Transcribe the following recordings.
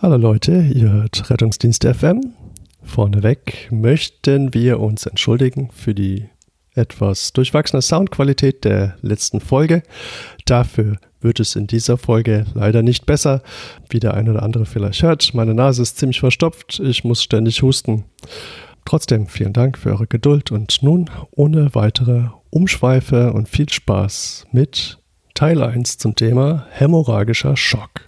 Hallo Leute, ihr hört Rettungsdienst FM. Vorneweg möchten wir uns entschuldigen für die etwas durchwachsene Soundqualität der letzten Folge. Dafür wird es in dieser Folge leider nicht besser, wie der eine oder andere vielleicht hört. Meine Nase ist ziemlich verstopft, ich muss ständig husten. Trotzdem vielen Dank für eure Geduld und nun ohne weitere Umschweife und viel Spaß mit Teil 1 zum Thema hämorrhagischer Schock.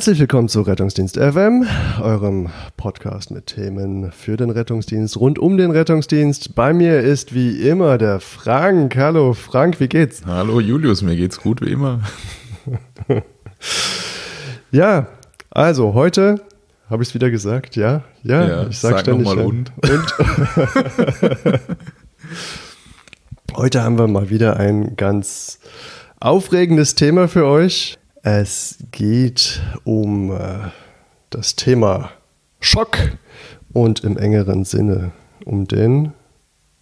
Herzlich willkommen zu Rettungsdienst FM, eurem Podcast mit Themen für den Rettungsdienst, rund um den Rettungsdienst. Bei mir ist wie immer der Frank. Hallo Frank, wie geht's? Hallo Julius, mir geht's gut wie immer. ja, also heute habe ich es wieder gesagt, ja, ja, ja ich sag, sag ständig mal und. und. heute haben wir mal wieder ein ganz aufregendes Thema für euch. Es geht um äh, das Thema Schock und im engeren Sinne um den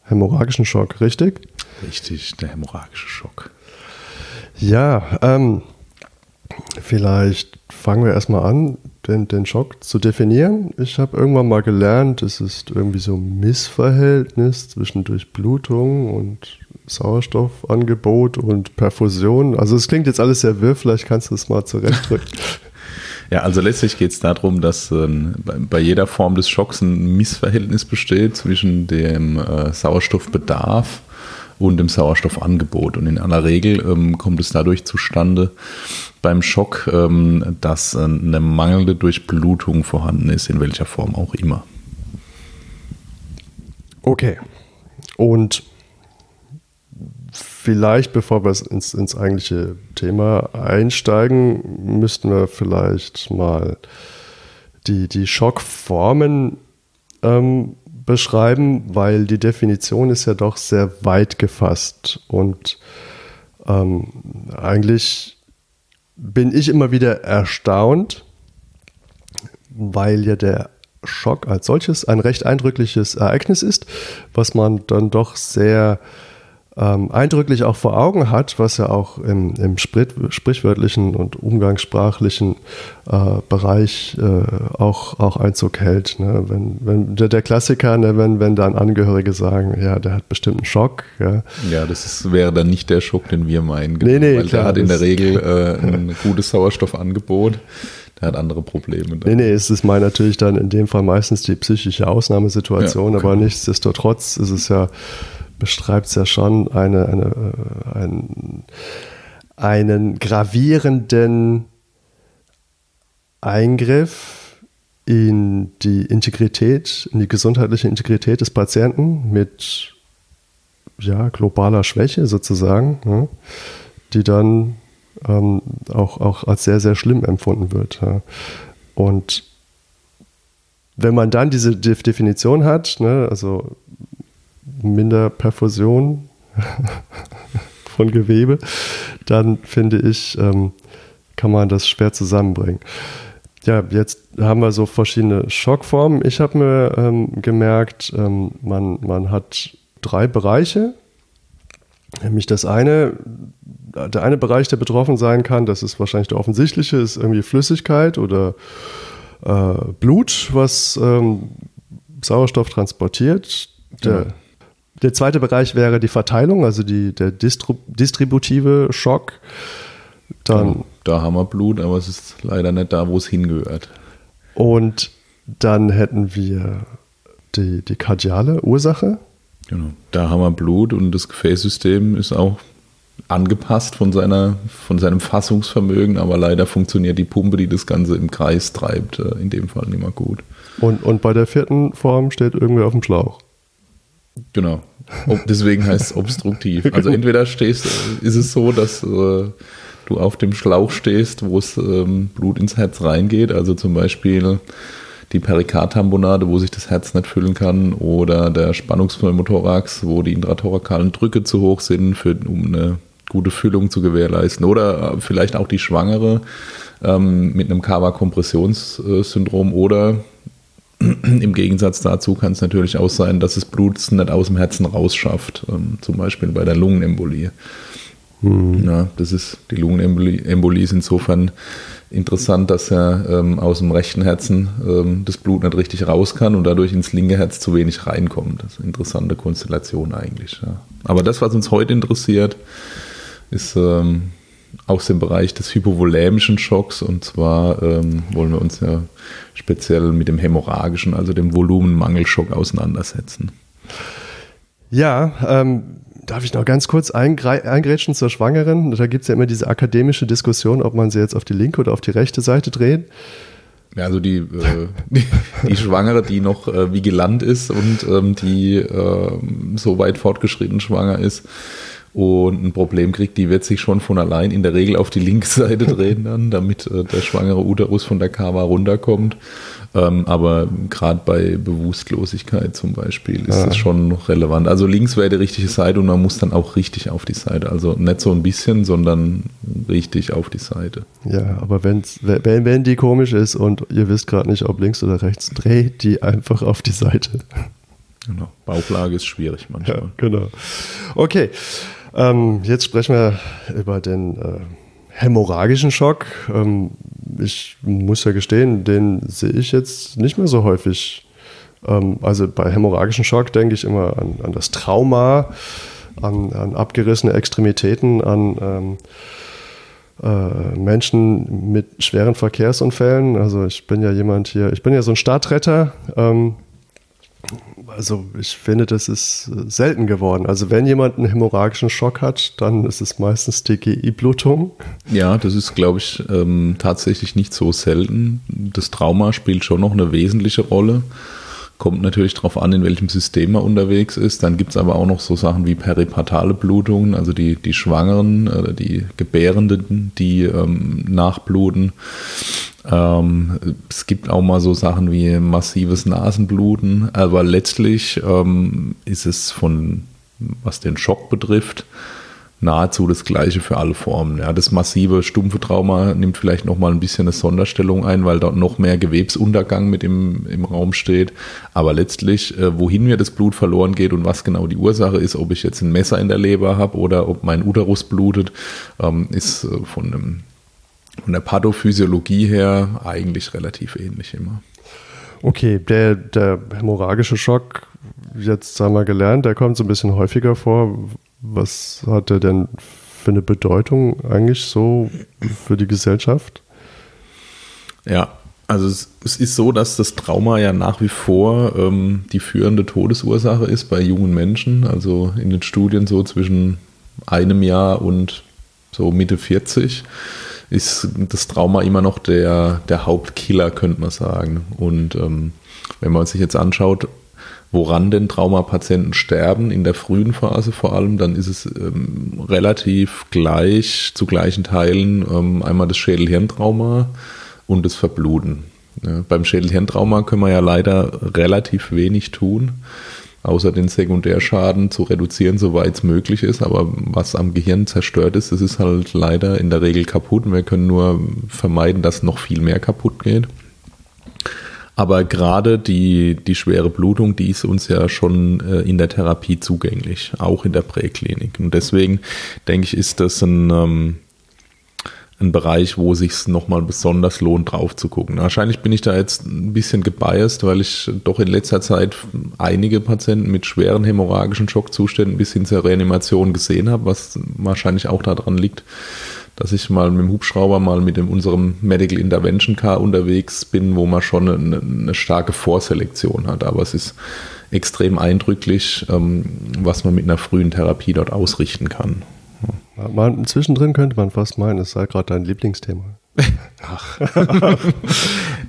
hämorrhagischen Schock, richtig? Richtig, der hämorrhagische Schock. Ja, ähm, vielleicht fangen wir erstmal an, den, den Schock zu definieren. Ich habe irgendwann mal gelernt, es ist irgendwie so ein Missverhältnis zwischen Durchblutung und Sauerstoffangebot und Perfusion. Also es klingt jetzt alles sehr wirr, vielleicht kannst du es mal zurechtdrücken. Ja, also letztlich geht es darum, dass äh, bei jeder Form des Schocks ein Missverhältnis besteht zwischen dem äh, Sauerstoffbedarf und dem Sauerstoffangebot. Und in aller Regel ähm, kommt es dadurch zustande beim Schock, ähm, dass äh, eine mangelnde Durchblutung vorhanden ist, in welcher Form auch immer. Okay. Und vielleicht, bevor wir ins, ins eigentliche Thema einsteigen, müssten wir vielleicht mal die, die Schockformen ähm, beschreiben, weil die Definition ist ja doch sehr weit gefasst und ähm, eigentlich bin ich immer wieder erstaunt, weil ja der Schock als solches ein recht eindrückliches Ereignis ist, was man dann doch sehr ähm, eindrücklich auch vor Augen hat, was ja auch im, im sprichwörtlichen und umgangssprachlichen äh, Bereich äh, auch, auch Einzug hält. Ne? Wenn, wenn der, der Klassiker, ne, wenn, wenn dann Angehörige sagen, ja, der hat bestimmt einen Schock. Ja, ja das ist, wäre dann nicht der Schock, den wir meinen. Genau, nee, nee, weil klar, der hat in der Regel äh, ein gutes Sauerstoffangebot. Der hat andere Probleme. Dann. Nee, nee, es ist mal natürlich dann in dem Fall meistens die psychische Ausnahmesituation, ja, okay. aber nichtsdestotrotz ist es ja beschreibt es ja schon eine, eine, äh, einen, einen gravierenden Eingriff in die Integrität, in die gesundheitliche Integrität des Patienten mit ja, globaler Schwäche sozusagen, ja, die dann ähm, auch, auch als sehr, sehr schlimm empfunden wird. Ja. Und wenn man dann diese Definition hat, ne, also minder Perfusion von Gewebe, dann finde ich, ähm, kann man das schwer zusammenbringen. Ja, jetzt haben wir so verschiedene Schockformen. Ich habe mir ähm, gemerkt, ähm, man, man hat drei Bereiche. Nämlich das eine, der eine Bereich, der betroffen sein kann, das ist wahrscheinlich der offensichtliche, ist irgendwie Flüssigkeit oder äh, Blut, was ähm, Sauerstoff transportiert. Der, ja. Der zweite Bereich wäre die Verteilung, also die, der Distru distributive Schock. Dann, ja, da haben wir Blut, aber es ist leider nicht da, wo es hingehört. Und dann hätten wir die, die kardiale Ursache. Genau, da haben wir Blut und das Gefäßsystem ist auch angepasst von, seiner, von seinem Fassungsvermögen, aber leider funktioniert die Pumpe, die das Ganze im Kreis treibt, äh, in dem Fall nicht mehr gut. Und, und bei der vierten Form steht irgendwer auf dem Schlauch. Genau. Deswegen heißt es obstruktiv. Also entweder stehst, ist es so, dass äh, du auf dem Schlauch stehst, wo es ähm, Blut ins Herz reingeht, also zum Beispiel die Perikardtamponade, wo sich das Herz nicht füllen kann, oder der Spannungspneumothorax, wo die intrathorakalen Drücke zu hoch sind, für, um eine gute Füllung zu gewährleisten. Oder äh, vielleicht auch die Schwangere ähm, mit einem Kava-Kompressionssyndrom oder im Gegensatz dazu kann es natürlich auch sein, dass das Blut es nicht aus dem Herzen rausschafft, ähm, zum Beispiel bei der Lungenembolie. Mhm. Ja, das ist, die Lungenembolie ist insofern interessant, dass ja ähm, aus dem rechten Herzen ähm, das Blut nicht richtig raus kann und dadurch ins linke Herz zu wenig reinkommt. Das ist eine interessante Konstellation eigentlich. Ja. Aber das, was uns heute interessiert, ist ähm, aus dem Bereich des hypovolämischen Schocks und zwar ähm, wollen wir uns ja speziell mit dem hämorrhagischen, also dem Volumenmangelschock auseinandersetzen. Ja, ähm, darf ich noch ganz kurz eingrätschen zur Schwangeren? Da gibt es ja immer diese akademische Diskussion, ob man sie jetzt auf die linke oder auf die rechte Seite dreht. Ja, also die, äh, die, die, Schwangere, die noch äh, vigilant ist und ähm, die äh, so weit fortgeschritten schwanger ist, und ein Problem kriegt, die wird sich schon von allein in der Regel auf die linke Seite drehen dann, damit äh, der schwangere Uterus von der Kava runterkommt. Ähm, aber gerade bei Bewusstlosigkeit zum Beispiel ist ja. das schon relevant. Also links wäre die richtige Seite und man muss dann auch richtig auf die Seite. Also nicht so ein bisschen, sondern richtig auf die Seite. Ja, aber wenn's, wenn, wenn die komisch ist und ihr wisst gerade nicht, ob links oder rechts, dreht die einfach auf die Seite. Genau. Bauchlage ist schwierig manchmal. Ja, genau. Okay. Ähm, jetzt sprechen wir über den äh, hämorrhagischen Schock. Ähm, ich muss ja gestehen, den sehe ich jetzt nicht mehr so häufig. Ähm, also bei hämorrhagischen Schock denke ich immer an, an das Trauma, an, an, abgerissene Extremitäten, an ähm, äh, Menschen mit schweren Verkehrsunfällen. Also ich bin ja jemand hier, ich bin ja so ein Startretter. Also ich finde, das ist äh, selten geworden. Also wenn jemand einen hämorrhagischen Schock hat, dann ist es meistens TGI-Blutung. Ja, das ist, glaube ich, ähm, tatsächlich nicht so selten. Das Trauma spielt schon noch eine wesentliche Rolle. Kommt natürlich darauf an, in welchem System man unterwegs ist. Dann gibt es aber auch noch so Sachen wie peripartale Blutungen, also die, die Schwangeren oder die Gebärenden, die ähm, nachbluten. Ähm, es gibt auch mal so Sachen wie massives Nasenbluten, aber letztlich ähm, ist es von, was den Schock betrifft, nahezu das Gleiche für alle Formen. Ja, das massive stumpfe Trauma nimmt vielleicht nochmal ein bisschen eine Sonderstellung ein, weil dort noch mehr Gewebsuntergang mit im, im Raum steht. Aber letztlich, äh, wohin mir das Blut verloren geht und was genau die Ursache ist, ob ich jetzt ein Messer in der Leber habe oder ob mein Uterus blutet, ähm, ist äh, von einem von der Pathophysiologie her eigentlich relativ ähnlich immer. Okay, der, der hämorrhagische Schock, jetzt haben wir gelernt, der kommt so ein bisschen häufiger vor. Was hat er denn für eine Bedeutung eigentlich so für die Gesellschaft? Ja, also es, es ist so, dass das Trauma ja nach wie vor ähm, die führende Todesursache ist bei jungen Menschen. Also in den Studien so zwischen einem Jahr und so Mitte 40 ist das Trauma immer noch der, der Hauptkiller, könnte man sagen. Und ähm, wenn man sich jetzt anschaut, woran denn Traumapatienten sterben, in der frühen Phase vor allem, dann ist es ähm, relativ gleich, zu gleichen Teilen ähm, einmal das Schädel-Hirntrauma und das Verbluten. Ja, beim Schädel-Hirntrauma können wir ja leider relativ wenig tun außer den Sekundärschaden zu reduzieren, soweit es möglich ist. Aber was am Gehirn zerstört ist, das ist halt leider in der Regel kaputt. Wir können nur vermeiden, dass noch viel mehr kaputt geht. Aber gerade die, die schwere Blutung, die ist uns ja schon äh, in der Therapie zugänglich, auch in der Präklinik. Und deswegen denke ich, ist das ein, ähm, ein Bereich, wo sich nochmal besonders lohnt, drauf zu gucken. Wahrscheinlich bin ich da jetzt ein bisschen gebiased, weil ich doch in letzter Zeit einige Patienten mit schweren hämorrhagischen Schockzuständen bis hin zur Reanimation gesehen habe, was wahrscheinlich auch daran liegt, dass ich mal mit dem Hubschrauber mal mit dem, unserem Medical Intervention Car unterwegs bin, wo man schon eine, eine starke Vorselektion hat. Aber es ist extrem eindrücklich, ähm, was man mit einer frühen Therapie dort ausrichten kann. Man, zwischendrin könnte man fast meinen, es sei gerade dein Lieblingsthema. Ach.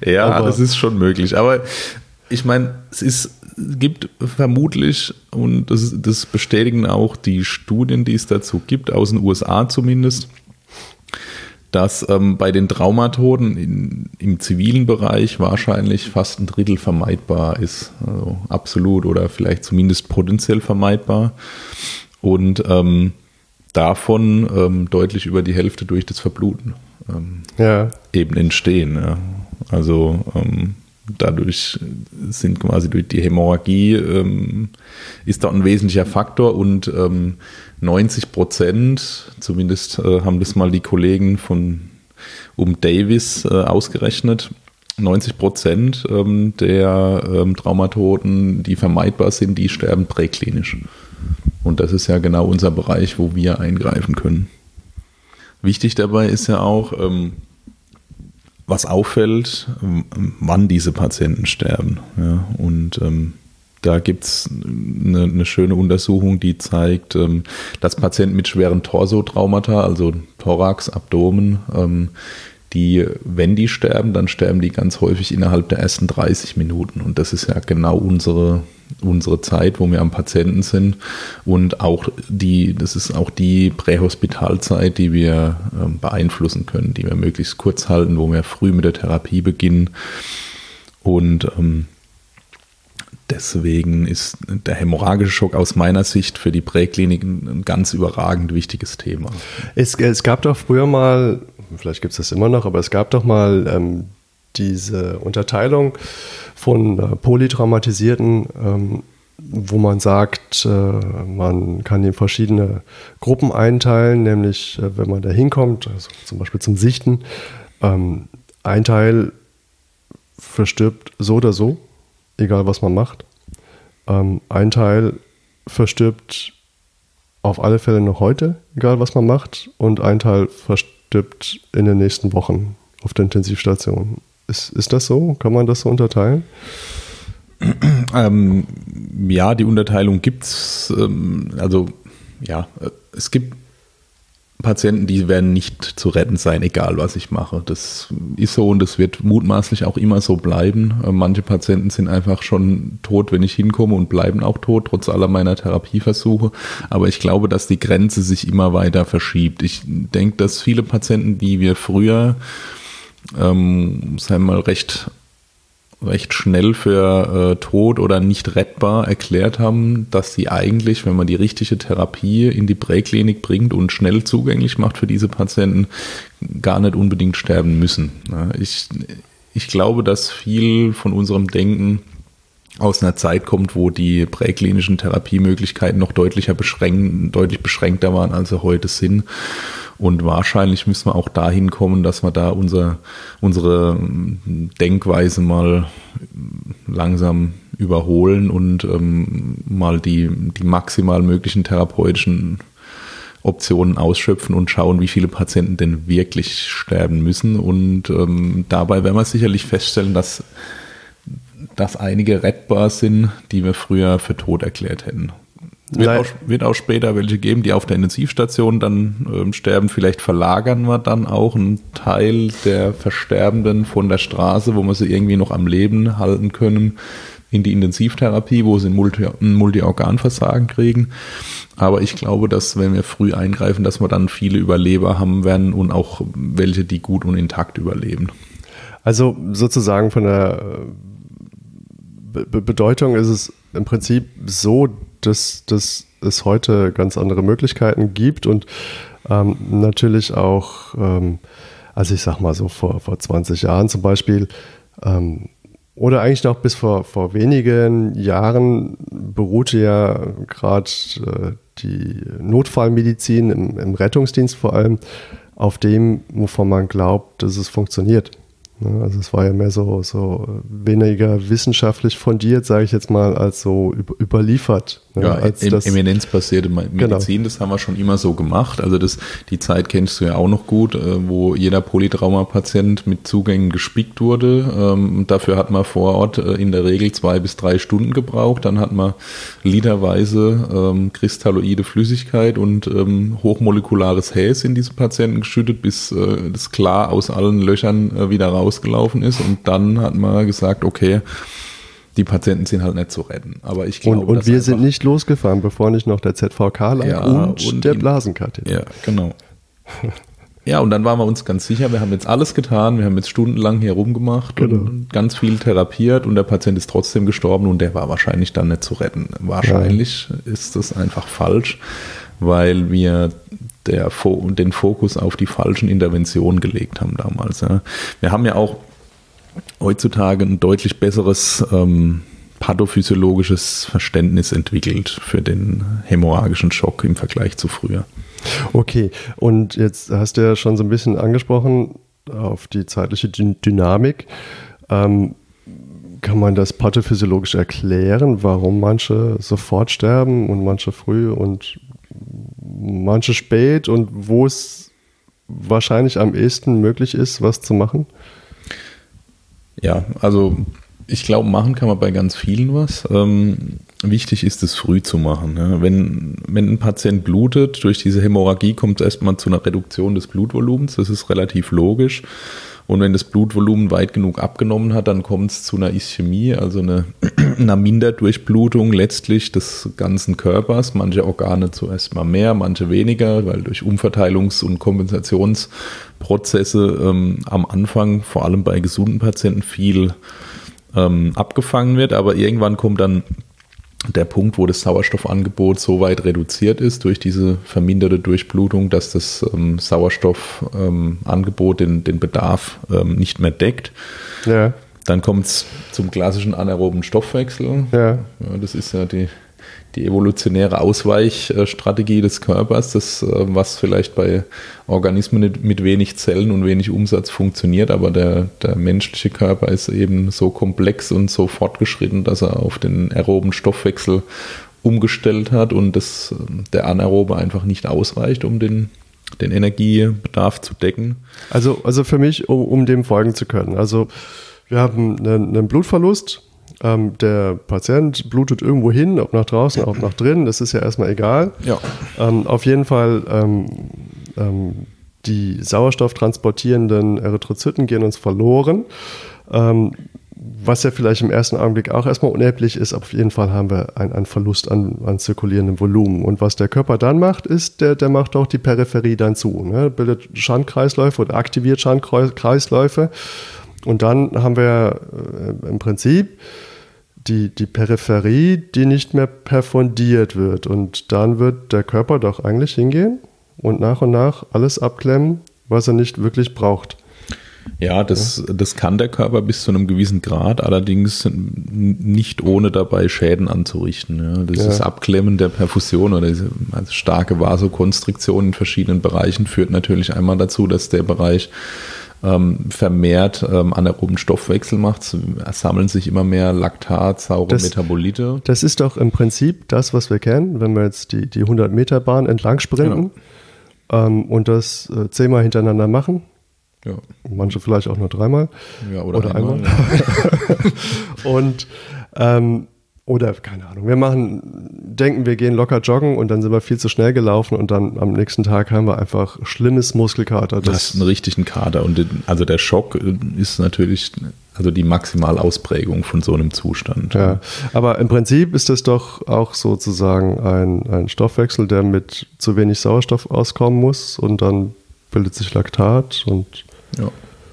ja, aber das ist schon möglich. Aber ich meine, es ist, gibt vermutlich, und das, das bestätigen auch die Studien, die es dazu gibt, aus den USA zumindest, dass ähm, bei den Traumatoden in, im zivilen Bereich wahrscheinlich fast ein Drittel vermeidbar ist. Also absolut oder vielleicht zumindest potenziell vermeidbar. Und ähm, davon ähm, deutlich über die Hälfte durch das Verbluten ähm, ja. eben entstehen. Ja. Also ähm, dadurch sind quasi durch die Hämorrhagie ähm, ist da ein wesentlicher Faktor und 90 Prozent, zumindest äh, haben das mal die Kollegen von um Davis äh, ausgerechnet, 90 Prozent ähm, der ähm, Traumatoten, die vermeidbar sind, die sterben präklinisch. Und das ist ja genau unser Bereich, wo wir eingreifen können. Wichtig dabei ist ja auch, ähm, was auffällt, wann diese Patienten sterben. Ja, und ähm, da gibt es eine, eine, schöne Untersuchung, die zeigt, ähm, dass Patienten mit schweren Torsotraumata, also Thorax, Abdomen, ähm, die, wenn die sterben, dann sterben die ganz häufig innerhalb der ersten 30 Minuten. Und das ist ja genau unsere, unsere Zeit, wo wir am Patienten sind. Und auch die, das ist auch die Prähospitalzeit, die wir ähm, beeinflussen können, die wir möglichst kurz halten, wo wir früh mit der Therapie beginnen. Und ähm, Deswegen ist der hämorrhagische Schock aus meiner Sicht für die Präklinik ein ganz überragend wichtiges Thema. Es, es gab doch früher mal, vielleicht gibt es das immer noch, aber es gab doch mal ähm, diese Unterteilung von äh, polytraumatisierten, ähm, wo man sagt, äh, man kann in verschiedene Gruppen einteilen, nämlich äh, wenn man da hinkommt, also zum Beispiel zum Sichten, ähm, ein Teil verstirbt so oder so egal was man macht. Ähm, ein Teil verstirbt auf alle Fälle noch heute, egal was man macht, und ein Teil verstirbt in den nächsten Wochen auf der Intensivstation. Ist, ist das so? Kann man das so unterteilen? Ähm, ja, die Unterteilung gibt es. Ähm, also, ja, es gibt Patienten, die werden nicht zu retten sein, egal was ich mache. Das ist so und das wird mutmaßlich auch immer so bleiben. Äh, manche Patienten sind einfach schon tot, wenn ich hinkomme und bleiben auch tot, trotz aller meiner Therapieversuche. Aber ich glaube, dass die Grenze sich immer weiter verschiebt. Ich denke, dass viele Patienten, die wir früher, ähm, sagen wir mal, recht recht schnell für äh, tot oder nicht rettbar erklärt haben, dass sie eigentlich, wenn man die richtige Therapie in die Präklinik bringt und schnell zugänglich macht für diese Patienten, gar nicht unbedingt sterben müssen. Ja, ich, ich glaube, dass viel von unserem Denken aus einer Zeit kommt, wo die präklinischen Therapiemöglichkeiten noch deutlicher beschränkt, deutlich beschränkter waren, als sie heute sind. Und wahrscheinlich müssen wir auch dahin kommen, dass wir da unser, unsere Denkweise mal langsam überholen und ähm, mal die, die maximal möglichen therapeutischen Optionen ausschöpfen und schauen, wie viele Patienten denn wirklich sterben müssen. Und ähm, dabei werden wir sicherlich feststellen, dass, dass einige rettbar sind, die wir früher für tot erklärt hätten. Wird auch, wird auch, später welche geben, die auf der Intensivstation dann ähm, sterben. Vielleicht verlagern wir dann auch einen Teil der Versterbenden von der Straße, wo wir sie irgendwie noch am Leben halten können, in die Intensivtherapie, wo sie ein, Multi Multiorganversagen kriegen. Aber ich glaube, dass wenn wir früh eingreifen, dass wir dann viele Überleber haben werden und auch welche, die gut und intakt überleben. Also sozusagen von der äh, Be Bedeutung ist es im Prinzip so, dass, dass es heute ganz andere Möglichkeiten gibt und ähm, natürlich auch, ähm, also ich sag mal so vor, vor 20 Jahren zum Beispiel, ähm, oder eigentlich noch bis vor, vor wenigen Jahren beruhte ja gerade äh, die Notfallmedizin im, im, Rettungsdienst vor allem auf dem, wovon man glaubt, dass es funktioniert. Also es war ja mehr so, so weniger wissenschaftlich fundiert, sage ich jetzt mal, als so überliefert. Ja, als em, eminenzbasierte Medizin, genau. das haben wir schon immer so gemacht. Also das, die Zeit kennst du ja auch noch gut, äh, wo jeder Polytrauma-Patient mit Zugängen gespickt wurde. Ähm, dafür hat man vor Ort äh, in der Regel zwei bis drei Stunden gebraucht. Dann hat man literweise ähm, kristalloide Flüssigkeit und ähm, hochmolekulares Häs in diese Patienten geschüttet, bis äh, das klar aus allen Löchern wieder rausgelaufen ist. Und dann hat man gesagt, okay, die Patienten sind halt nicht zu retten. Aber ich glaube, und, und wir sind nicht losgefahren, bevor nicht noch der ZVK lag ja, und, und, der Blasenkatheter. Ja, genau. ja, und dann waren wir uns ganz sicher, wir haben jetzt alles getan, wir haben jetzt stundenlang hier rumgemacht genau. und ganz viel therapiert und der Patient ist trotzdem gestorben und der war wahrscheinlich dann nicht zu retten. Wahrscheinlich ja. ist das einfach falsch, weil wir der, den Fokus auf die falschen Interventionen gelegt haben damals. Ja. Wir haben ja auch heutzutage ein deutlich besseres ähm, pathophysiologisches Verständnis entwickelt für den hämorrhagischen Schock im Vergleich zu früher. Okay, und jetzt hast du ja schon so ein bisschen angesprochen auf die zeitliche Dynamik. Ähm, kann man das pathophysiologisch erklären, warum manche sofort sterben und manche früh und manche spät und wo es wahrscheinlich am ehesten möglich ist, was zu machen? Ja, also ich glaube, machen kann man bei ganz vielen was. Ähm, wichtig ist es früh zu machen. Ja. Wenn, wenn ein Patient blutet, durch diese Hämorrhagie kommt es erstmal zu einer Reduktion des Blutvolumens. Das ist relativ logisch. Und wenn das Blutvolumen weit genug abgenommen hat, dann kommt es zu einer Ischämie, also eine, einer Minderdurchblutung letztlich des ganzen Körpers. Manche Organe zuerst mal mehr, manche weniger, weil durch Umverteilungs- und Kompensationsprozesse ähm, am Anfang, vor allem bei gesunden Patienten, viel ähm, abgefangen wird. Aber irgendwann kommt dann der Punkt, wo das Sauerstoffangebot so weit reduziert ist durch diese verminderte Durchblutung, dass das ähm, Sauerstoffangebot ähm, den, den Bedarf ähm, nicht mehr deckt. Ja. Dann kommt es zum klassischen anaeroben Stoffwechsel. Ja. ja. Das ist ja die die evolutionäre Ausweichstrategie des Körpers, das, äh, was vielleicht bei Organismen mit wenig Zellen und wenig Umsatz funktioniert, aber der, der menschliche Körper ist eben so komplex und so fortgeschritten, dass er auf den aeroben Stoffwechsel umgestellt hat und das, der Anaerobe einfach nicht ausreicht, um den, den Energiebedarf zu decken. Also, also für mich, um, um dem folgen zu können. Also wir haben einen, einen Blutverlust, ähm, der Patient blutet irgendwo hin, ob nach draußen, ob nach drinnen, das ist ja erstmal egal. Ja. Ähm, auf jeden Fall, ähm, ähm die sauerstofftransportierenden Erythrozyten gehen uns verloren. Ähm, was ja vielleicht im ersten Augenblick auch erstmal unerheblich ist, auf jeden Fall haben wir einen, Verlust an, an, zirkulierendem Volumen. Und was der Körper dann macht, ist, der, der macht auch die Peripherie dann zu. Ne? Bildet Schandkreisläufe oder aktiviert Schandkreisläufe. Und dann haben wir äh, im Prinzip die, die Peripherie, die nicht mehr perfundiert wird. Und dann wird der Körper doch eigentlich hingehen und nach und nach alles abklemmen, was er nicht wirklich braucht. Ja, das, das kann der Körper bis zu einem gewissen Grad, allerdings nicht ohne dabei Schäden anzurichten. Ja. Das ja. Abklemmen der Perfusion oder diese also starke Vasokonstriktion in verschiedenen Bereichen führt natürlich einmal dazu, dass der Bereich ähm, vermehrt ähm, anaeroben Stoffwechsel macht. Sammeln sich immer mehr Laktat, saure das, Metabolite. Das ist doch im Prinzip das, was wir kennen, wenn wir jetzt die, die 100-Meter-Bahn entlang sprinten genau. ähm, und das äh, zehnmal hintereinander machen. Ja. Manche vielleicht auch nur dreimal. Ja, oder, oder einmal. einmal. Ja. und ähm, oder keine Ahnung, wir machen, denken, wir gehen locker joggen und dann sind wir viel zu schnell gelaufen und dann am nächsten Tag haben wir einfach schlimmes Muskelkater. Das, das ist ein richtigen Kater und also der Schock ist natürlich also die Maximalausprägung von so einem Zustand. Ja, aber im Prinzip ist das doch auch sozusagen ein, ein Stoffwechsel, der mit zu wenig Sauerstoff auskommen muss und dann bildet sich Laktat und ja,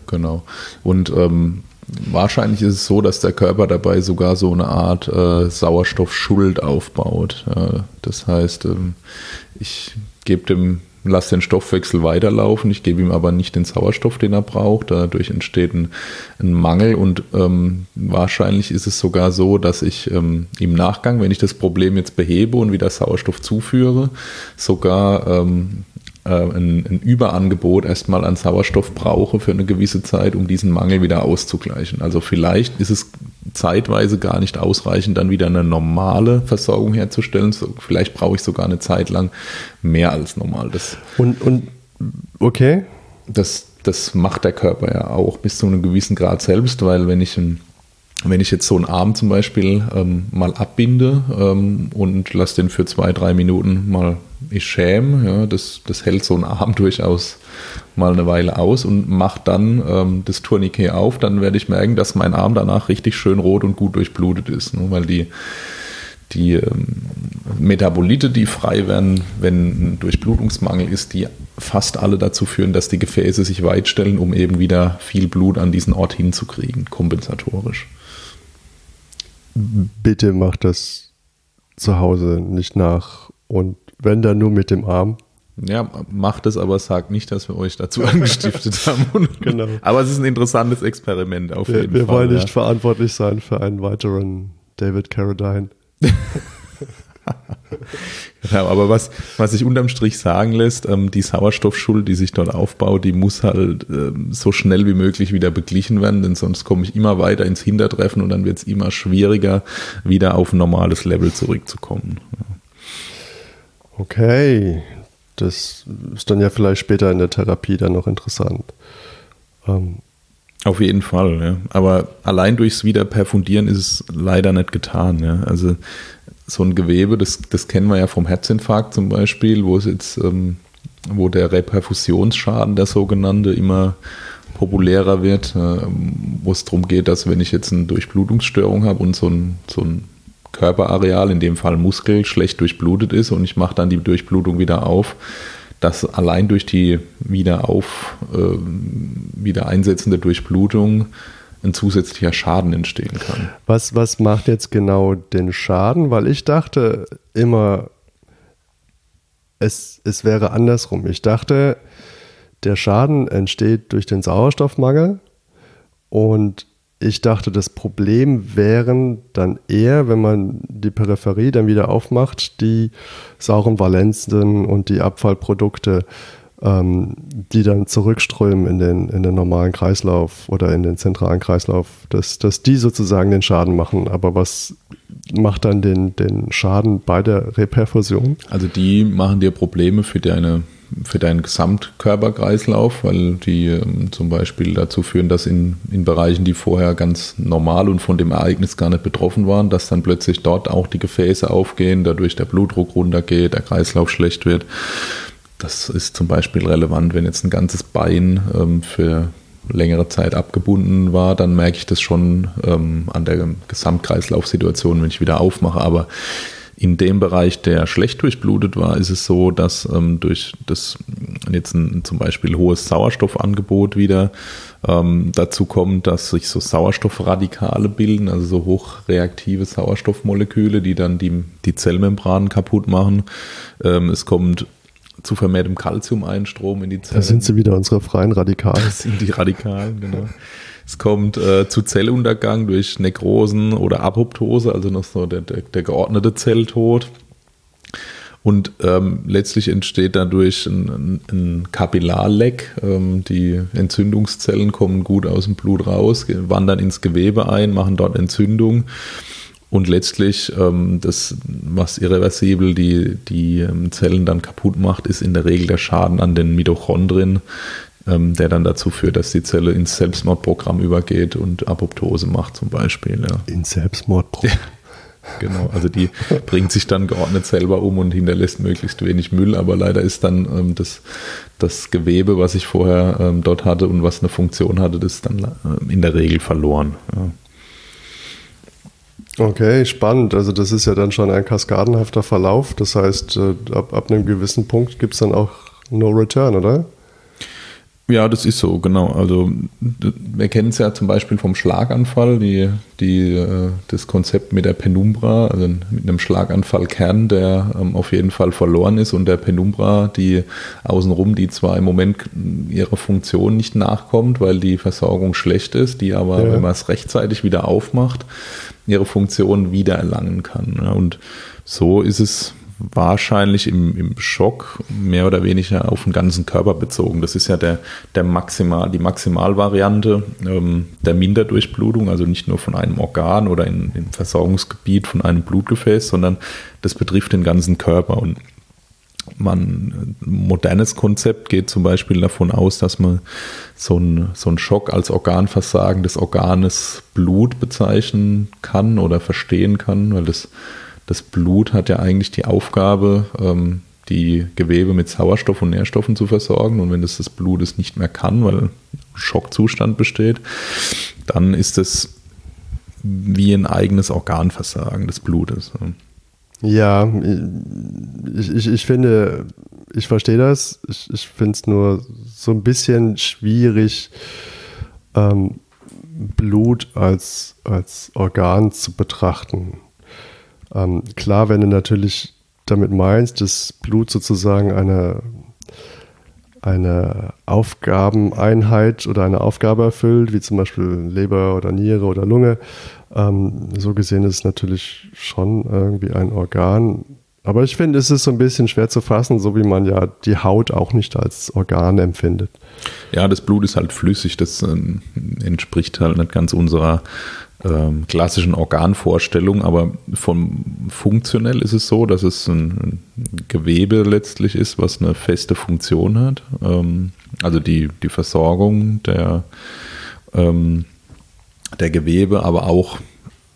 genau. Und ähm, Wahrscheinlich ist es so, dass der Körper dabei sogar so eine Art äh, Sauerstoffschuld aufbaut. Äh, das heißt, ähm, ich gebe dem, lasse den Stoffwechsel weiterlaufen, ich gebe ihm aber nicht den Sauerstoff, den er braucht. Dadurch entsteht ein, ein Mangel und ähm, wahrscheinlich ist es sogar so, dass ich ähm, im Nachgang, wenn ich das Problem jetzt behebe und wieder Sauerstoff zuführe, sogar ähm, äh, ein, ein, Überangebot erstmal an Sauerstoff brauche für eine gewisse Zeit, um diesen Mangel wieder auszugleichen. Also vielleicht ist es zeitweise gar nicht ausreichend, dann wieder eine normale Versorgung herzustellen. So, vielleicht brauche ich sogar eine Zeit lang mehr als normal. Das, und, und okay. Das, das macht der Körper ja auch bis zu einem gewissen Grad selbst, weil wenn ich ein wenn ich jetzt so einen Arm zum Beispiel ähm, mal abbinde ähm, und lasse den für zwei, drei Minuten mal ich schäme, ja, das, das hält so ein Arm durchaus mal eine Weile aus und macht dann ähm, das Tourniquet auf, dann werde ich merken, dass mein Arm danach richtig schön rot und gut durchblutet ist, ne, weil die, die ähm, Metabolite, die frei werden, wenn ein Durchblutungsmangel ist, die fast alle dazu führen, dass die Gefäße sich weitstellen, um eben wieder viel Blut an diesen Ort hinzukriegen, kompensatorisch. Bitte macht das zu Hause nicht nach und wenn dann nur mit dem Arm. Ja, macht es, aber sagt nicht, dass wir euch dazu angestiftet haben. genau. Aber es ist ein interessantes Experiment auf wir, jeden wir Fall. Wir wollen ja. nicht verantwortlich sein für einen weiteren David Carradine. genau, aber was, was sich unterm Strich sagen lässt, ähm, die Sauerstoffschuld, die sich dort aufbaut, die muss halt ähm, so schnell wie möglich wieder beglichen werden, denn sonst komme ich immer weiter ins Hintertreffen und dann wird es immer schwieriger, wieder auf ein normales Level zurückzukommen. Okay, das ist dann ja vielleicht später in der Therapie dann noch interessant. Ähm, auf jeden Fall, ja. Aber allein durchs Wiederperfundieren ist es leider nicht getan. Ja. Also so ein Gewebe, das, das kennen wir ja vom Herzinfarkt zum Beispiel, wo es jetzt, ähm, wo der Reperfusionsschaden, der sogenannte, immer populärer wird, äh, wo es darum geht, dass wenn ich jetzt eine Durchblutungsstörung habe und so ein, so ein Körperareal, in dem Fall Muskel, schlecht durchblutet ist und ich mache dann die Durchblutung wieder auf, dass allein durch die wieder auf, äh, wieder einsetzende Durchblutung ein zusätzlicher Schaden entstehen kann. Was, was macht jetzt genau den Schaden? Weil ich dachte immer, es, es wäre andersrum. Ich dachte, der Schaden entsteht durch den Sauerstoffmangel und ich dachte, das Problem wären dann eher, wenn man die Peripherie dann wieder aufmacht, die sauren Valenzen und die Abfallprodukte ähm, die dann zurückströmen in den, in den normalen Kreislauf oder in den zentralen Kreislauf, dass, dass die sozusagen den Schaden machen. Aber was macht dann den, den Schaden bei der Reperfusion? Also die machen dir Probleme für deine für deinen Gesamtkörperkreislauf, weil die ähm, zum Beispiel dazu führen, dass in, in Bereichen, die vorher ganz normal und von dem Ereignis gar nicht betroffen waren, dass dann plötzlich dort auch die Gefäße aufgehen, dadurch der Blutdruck runtergeht, der Kreislauf schlecht wird. Das ist zum Beispiel relevant, wenn jetzt ein ganzes Bein ähm, für längere Zeit abgebunden war, dann merke ich das schon ähm, an der Gesamtkreislaufsituation, wenn ich wieder aufmache. Aber in dem Bereich, der schlecht durchblutet war, ist es so, dass ähm, durch das jetzt ein zum Beispiel hohes Sauerstoffangebot wieder ähm, dazu kommt, dass sich so Sauerstoffradikale bilden, also so hochreaktive Sauerstoffmoleküle, die dann die, die Zellmembranen kaputt machen. Ähm, es kommt zu vermehrtem Calcium-Einstrom in die Zellen. Da sind sie wieder unsere freien Radikale. Das sind die Radikalen, genau. Es kommt äh, zu Zelluntergang durch Nekrosen oder Apoptose, also noch so der, der, der geordnete Zelltod. Und ähm, letztlich entsteht dadurch ein, ein, Kapillarleck. Ähm, die Entzündungszellen kommen gut aus dem Blut raus, wandern ins Gewebe ein, machen dort Entzündung. Und letztlich ähm, das, was irreversibel die, die ähm, Zellen dann kaputt macht, ist in der Regel der Schaden an den Mitochondrien, ähm, der dann dazu führt, dass die Zelle ins Selbstmordprogramm übergeht und Apoptose macht zum Beispiel. Ja. Ins Selbstmordprogramm. Genau, also die bringt sich dann geordnet selber um und hinterlässt möglichst wenig Müll, aber leider ist dann ähm, das, das Gewebe, was ich vorher ähm, dort hatte und was eine Funktion hatte, das ist dann äh, in der Regel verloren. Ja. Okay, spannend. Also das ist ja dann schon ein kaskadenhafter Verlauf. Das heißt, äh, ab, ab einem gewissen Punkt gibt es dann auch No Return, oder? Ja, das ist so, genau. Also wir kennen es ja zum Beispiel vom Schlaganfall, die, die, äh, das Konzept mit der Penumbra, also mit einem Schlaganfallkern, der ähm, auf jeden Fall verloren ist und der Penumbra, die außenrum, die zwar im Moment ihrer Funktion nicht nachkommt, weil die Versorgung schlecht ist, die aber, ja. wenn man es rechtzeitig wieder aufmacht, ihre Funktion wiedererlangen kann. Und so ist es wahrscheinlich im, im Schock mehr oder weniger auf den ganzen Körper bezogen. Das ist ja der, der Maximal, die Maximalvariante ähm, der Minderdurchblutung, also nicht nur von einem Organ oder in, im Versorgungsgebiet von einem Blutgefäß, sondern das betrifft den ganzen Körper. Und man, modernes Konzept geht zum Beispiel davon aus, dass man so einen so einen Schock als Organversagen des Organes Blut bezeichnen kann oder verstehen kann, weil das, das Blut hat ja eigentlich die Aufgabe, ähm, die Gewebe mit Sauerstoff und Nährstoffen zu versorgen. Und wenn das das Blut es nicht mehr kann, weil Schockzustand besteht, dann ist es wie ein eigenes Organversagen des Blutes. Ja, ich, ich, ich finde, ich verstehe das. Ich, ich finde es nur so ein bisschen schwierig, ähm, Blut als, als Organ zu betrachten. Ähm, klar, wenn du natürlich damit meinst, dass Blut sozusagen eine, eine Aufgabeneinheit oder eine Aufgabe erfüllt, wie zum Beispiel Leber oder Niere oder Lunge, ähm, so gesehen ist es natürlich schon irgendwie ein Organ. Aber ich finde, es ist so ein bisschen schwer zu fassen, so wie man ja die Haut auch nicht als Organ empfindet. Ja, das Blut ist halt flüssig, das ähm, entspricht halt nicht ganz unserer ähm, klassischen Organvorstellung, aber vom funktionell ist es so, dass es ein, Gewebe letztlich ist, was eine feste Funktion hat. Ähm, also die, die Versorgung der ähm, der Gewebe, aber auch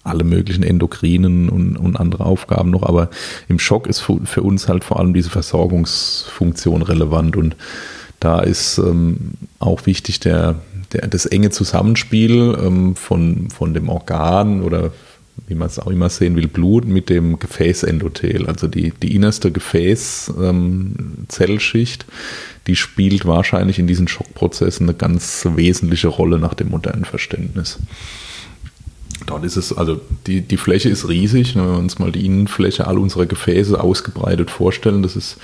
alle möglichen Endokrinen und, und, andere Aufgaben noch. Aber im Schock ist für uns halt vor allem diese Versorgungsfunktion relevant und da ist auch wichtig der, der, das enge Zusammenspiel ähm, von, von dem Organ oder wie man es auch immer sehen will, Blut mit dem Gefäßendothel, also die, die innerste Gefäßzellschicht, ähm, die spielt wahrscheinlich in diesen Schockprozessen eine ganz wesentliche Rolle nach dem modernen Verständnis. Dort ist es, also die, die Fläche ist riesig, wenn wir uns mal die Innenfläche all unserer Gefäße ausgebreitet vorstellen, das ist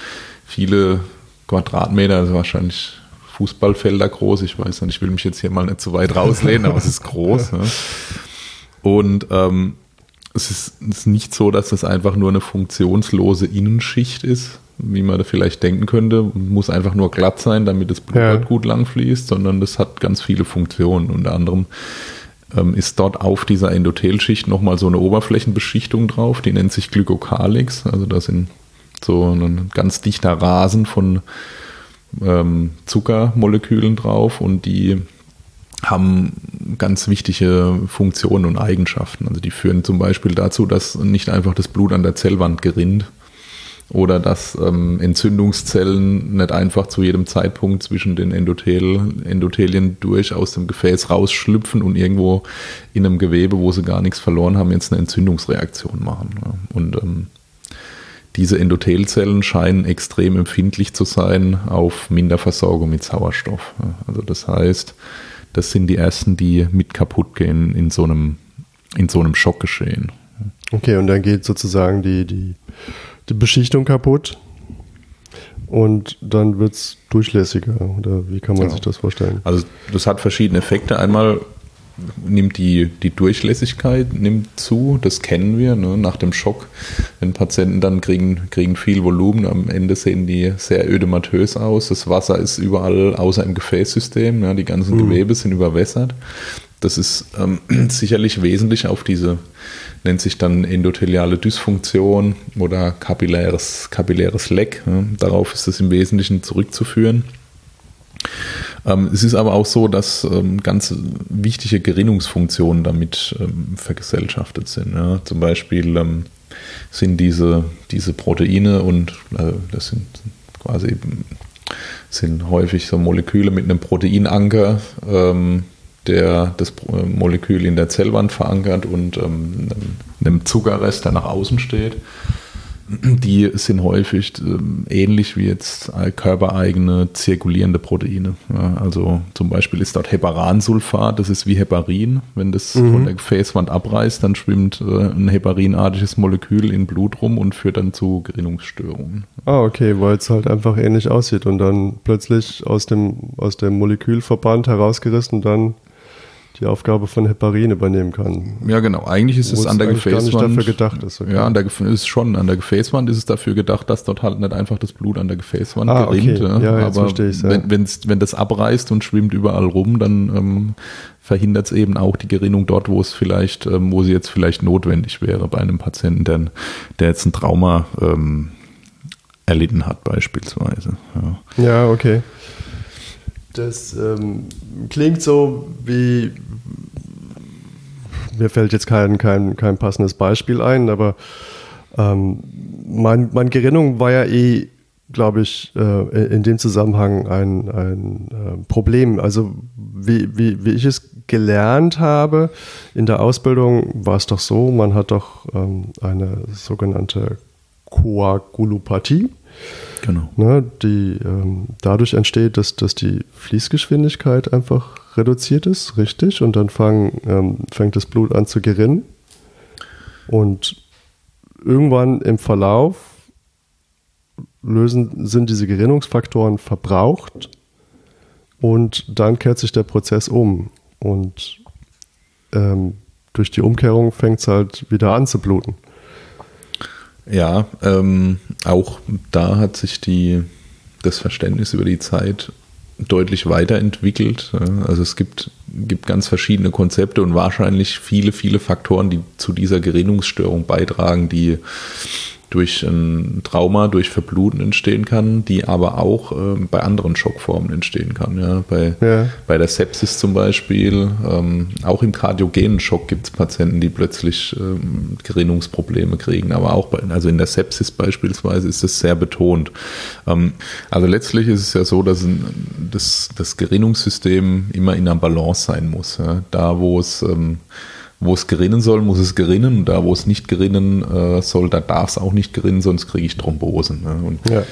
viele Quadratmeter, also wahrscheinlich Fußballfelder groß, ich weiß nicht, ich will mich jetzt hier mal nicht zu weit rauslehnen, aber es ist groß. Ja. Und ähm, es ist, es ist nicht so, dass es einfach nur eine funktionslose Innenschicht ist, wie man da vielleicht denken könnte. Muss einfach nur glatt sein, damit das Blut ja. Gut lang fließt, sondern das hat ganz viele Funktionen. Unter anderem ähm, ist dort auf dieser Endothelschicht nochmal so eine Oberflächenbeschichtung drauf, die nennt sich Glykokalix. Also da sind so ein ganz dichter Rasen von ähm, Zuckermolekülen drauf und die haben ganz wichtige Funktionen und Eigenschaften. Also die führen zum Beispiel dazu, dass nicht einfach das Blut an der Zellwand gerinnt oder dass ähm, Entzündungszellen nicht einfach zu jedem Zeitpunkt zwischen den Endothel, Endothelien durch aus dem Gefäß rausschlüpfen und irgendwo in einem Gewebe, wo sie gar nichts verloren haben, jetzt eine Entzündungsreaktion machen. Und ähm, diese Endothelzellen scheinen extrem empfindlich zu sein auf Minderversorgung mit Sauerstoff. Also das heißt, das sind die ersten, die mit kaputt gehen in so einem, in so einem Schockgeschehen. Okay, und dann geht sozusagen die, die, die Beschichtung kaputt und dann wird es durchlässiger. Oder wie kann man ja. sich das vorstellen? Also das hat verschiedene Effekte. Einmal nimmt die, die Durchlässigkeit nimmt zu, das kennen wir ne, nach dem Schock. Wenn Patienten dann kriegen, kriegen viel Volumen, am Ende sehen die sehr ödematös aus. Das Wasser ist überall außer im Gefäßsystem, ja, die ganzen mhm. Gewebe sind überwässert. Das ist ähm, sicherlich wesentlich auf diese, nennt sich dann endotheliale Dysfunktion oder kapilläres, kapilläres Leck. Ja. Darauf ist es im Wesentlichen zurückzuführen. Ähm, es ist aber auch so, dass ähm, ganz wichtige Gerinnungsfunktionen damit ähm, vergesellschaftet sind. Ja. Zum Beispiel sind diese, diese Proteine und äh, das sind quasi sind häufig so Moleküle mit einem Proteinanker, ähm, der das Molekül in der Zellwand verankert und ähm, einem Zuckerrest, der nach außen steht die sind häufig äh, ähnlich wie jetzt körpereigene zirkulierende Proteine. Also zum Beispiel ist dort Heparansulfat, das ist wie Heparin. Wenn das mhm. von der Gefäßwand abreißt, dann schwimmt äh, ein heparinartiges Molekül in Blut rum und führt dann zu Gerinnungsstörungen. Ah, okay, weil es halt einfach ähnlich aussieht und dann plötzlich aus dem, aus dem Molekülverband herausgerissen und dann die Aufgabe von Heparin übernehmen kann. Ja, genau. Eigentlich ist Wo es an der eigentlich gar nicht Gefäßwand. dafür gedacht ist, okay. Ja, an der Gef- ist schon an der Gefäßwand ist es dafür gedacht, dass dort halt nicht einfach das Blut an der Gefäßwand Ah, okay. gerinnt. Ja. Ja, jetzt Aber verstehe ich's, ja. wenn, wenn's, wenn das abreißt und schwimmt überall rum, dann ähm, verhindert es eben auch die Gerinnung dort, wo es vielleicht, ähm, wo sie jetzt vielleicht notwendig wäre bei einem Patienten, der, der jetzt ein Trauma ähm, erlitten hat, beispielsweise. Ja. Ja, okay. Das ähm, klingt so wie. Mir fällt jetzt kein, kein, kein passendes Beispiel ein, aber ähm, mein, meine Gerinnung war ja eh, glaube ich, äh, in dem Zusammenhang ein, ein äh, Problem. Also, wie, wie, wie ich es gelernt habe in der Ausbildung, war es doch so: man hat doch ähm, eine sogenannte Koagulopathie Genau. ne, die ähm, dadurch entsteht, dass, dass die Fließgeschwindigkeit einfach reduziert ist, richtig, und dann fang, ähm, fängt das Blut an zu gerinnen. Und irgendwann im Verlauf lösen, sind diese Gerinnungsfaktoren verbraucht und dann kehrt sich der Prozess um. Und ähm, durch die Umkehrung fängt es halt wieder an zu bluten. Ja, ähm, auch da hat sich die, das Verständnis über die Zeit deutlich weiterentwickelt. Also es gibt, gibt ganz verschiedene Konzepte und wahrscheinlich viele, viele Faktoren, die zu dieser Gerinnungsstörung beitragen, die durch ein Trauma, durch Verbluten entstehen kann, die aber auch ähm, bei anderen Schockformen entstehen kann. Ja. Bei, Ja. bei der Sepsis zum Beispiel, ähm, auch im kardiogenen Schock gibt es Patienten, die plötzlich ähm, Gerinnungsprobleme kriegen, aber auch bei, also in der Sepsis beispielsweise ist das sehr betont. Ähm, also letztlich ist es ja so, dass ein, das, das Gerinnungssystem immer in einer Balance sein muss. Ja. Da, wo es ähm, wo es gerinnen soll, muss es gerinnen. Und da, wo es nicht gerinnen äh, soll, da darf es auch nicht gerinnen, sonst kriege ich Thrombosen. Ne? Und Ja.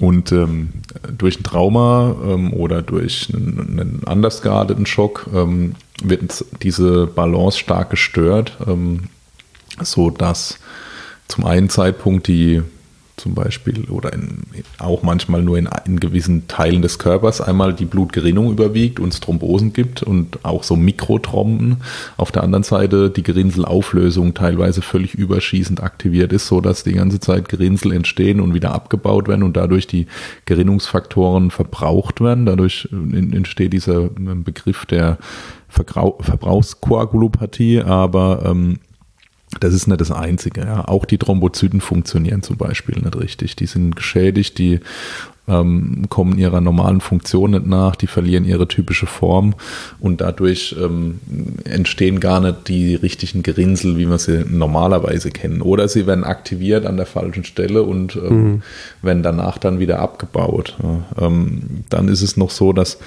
und ähm, durch ein Trauma ähm, oder durch einen, einen anders gearteten Schock ähm, wird diese Balance stark gestört, ähm, so dass zum einen Zeitpunkt die zum Beispiel oder in, auch manchmal nur in, in gewissen Teilen des Körpers einmal die Blutgerinnung überwiegt und es Thrombosen gibt und auch so Mikrothromben. Auf der anderen Seite die Gerinnselauflösung teilweise völlig überschießend aktiviert ist, so dass die ganze Zeit Gerinnsel entstehen und wieder abgebaut werden und dadurch die Gerinnungsfaktoren verbraucht werden. Dadurch entsteht dieser äh, Begriff der Verbrauchskoagulopathie, aber ähm, das ist nicht das Einzige. Ja. Auch die Thrombozyten funktionieren zum Beispiel nicht richtig. Die sind geschädigt, die ähm, kommen ihrer normalen Funktion nicht nach, die verlieren ihre typische Form und dadurch ähm, entstehen gar nicht die richtigen Gerinnsel, wie wir sie normalerweise kennen. Oder sie werden aktiviert an der falschen Stelle und ähm, werden danach dann wieder abgebaut. Ja. Ähm, dann ist es noch so, dass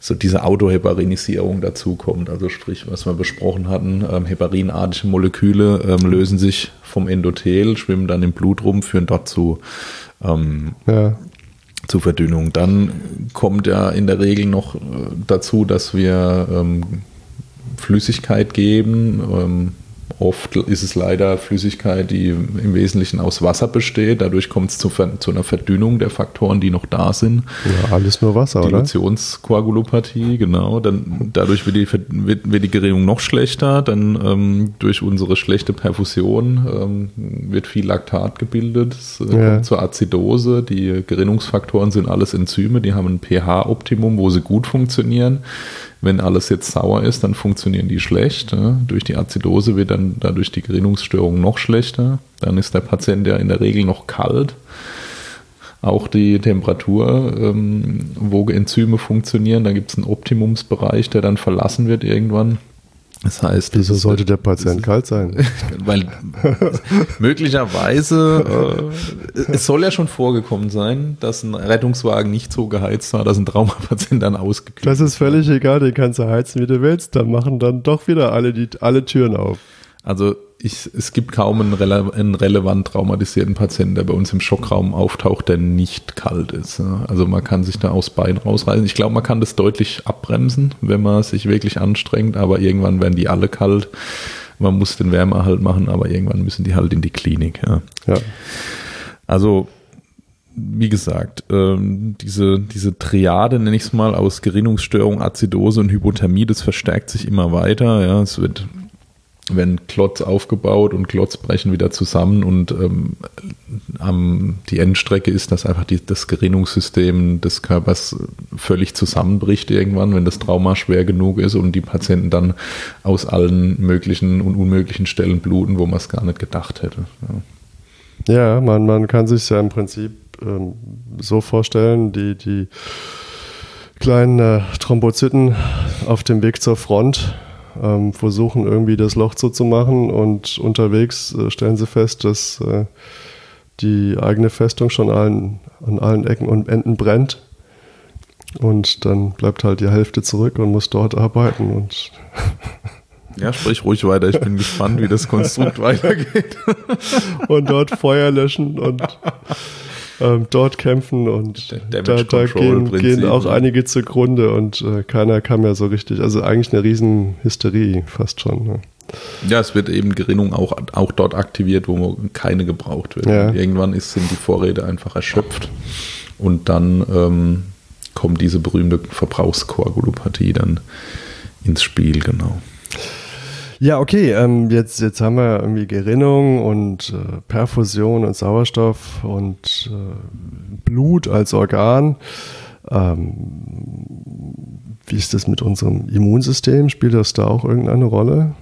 so diese Autoheparinisierung dazukommt. Also sprich, was wir besprochen hatten, ähm, heparinartige Moleküle ähm, lösen sich vom Endothel, schwimmen dann im Blut rum, führen dort zu ähm, Ja. Zu Verdünnung. Dann kommt ja in der Regel noch äh, dazu, dass wir ähm, Flüssigkeit geben. Ähm, oft ist es leider Flüssigkeit, die im Wesentlichen aus Wasser besteht. Dadurch kommt es zu, zu einer Verdünnung der Faktoren, die noch da sind. ja, alles nur Wasser, oder? Dilutionskoagulopathie, genau. Dann dadurch wird die, wird, wird die Gerinnung noch schlechter. Dann ähm, durch unsere schlechte Perfusion ähm, wird viel Laktat gebildet. Es äh, Ja. kommt zur Azidose. Die Gerinnungsfaktoren sind alles Enzyme, die haben ein pH-Optimum, wo sie gut funktionieren. Wenn alles jetzt sauer ist, dann funktionieren die schlecht. Ja. Durch die Azidose wird dann dadurch die Gerinnungsstörung noch schlechter. Dann ist der Patient ja in der Regel noch kalt auch die Temperatur, ähm, wo Enzyme funktionieren. Da gibt es einen Optimumsbereich, der dann verlassen wird irgendwann. Das heißt, Wieso sollte der Patient kalt sein? weil möglicherweise, äh, es soll ja schon vorgekommen sein, dass ein Rettungswagen nicht so geheizt war, dass ein Traumapatient dann ausgekühlt Das ist völlig egal, den kannst du heizen, wie du willst. Dann machen dann doch wieder alle, die, alle Türen auf. Also ich, es gibt kaum einen, rele einen relevant traumatisierten Patienten, der bei uns im Schockraum auftaucht, der nicht kalt ist. Also man kann sich da aus Bein rausreißen. Ich glaube, man kann das deutlich abbremsen, wenn man sich wirklich anstrengt, aber irgendwann werden die alle kalt. Man muss den Wärmeerhalt machen, aber irgendwann müssen die halt in die Klinik. Ja. Ja. Also wie gesagt, ähm, diese, diese Triade, nenne ich es mal, aus Gerinnungsstörung, Azidose und Hypothermie, das verstärkt sich immer weiter. Ja, es wird wenn Klotz aufgebaut und Klotz brechen wieder zusammen und ähm, am, die Endstrecke ist, dass einfach die, das Gerinnungssystem des Körpers völlig zusammenbricht irgendwann, wenn das Trauma schwer genug ist und die Patienten dann aus allen möglichen und unmöglichen Stellen bluten, wo man es gar nicht gedacht hätte. Ja, ja man, man kann sich ja im Prinzip ähm, so vorstellen, die, die kleinen äh, Thrombozyten auf dem Weg zur Front ähm, versuchen irgendwie das Loch zuzumachen und unterwegs äh, stellen sie fest, dass äh, die eigene Festung schon allen, an allen Ecken und Enden brennt. Und dann bleibt halt die Hälfte zurück und muss dort arbeiten. Und ja, sprich ruhig weiter. Ich bin gespannt, wie das Konstrukt weitergeht. und dort Feuer löschen und ähm, dort kämpfen und da, da gehen, gehen, auch einige zugrunde und äh, keiner kam ja so richtig. Also eigentlich eine Riesenhysterie fast schon. Ne? Ja, es wird eben Gerinnung auch, auch dort aktiviert, wo keine gebraucht wird. Ja. Irgendwann ist, sind die Vorräte einfach erschöpft und dann ähm, kommt diese berühmte Verbrauchskoagulopathie dann ins Spiel, genau. Ja, okay, ähm, jetzt, jetzt haben wir irgendwie Gerinnung und äh, Perfusion und Sauerstoff und äh, Blut als Organ. Ähm, wie ist das mit unserem Immunsystem? Spielt das da auch irgendeine Rolle?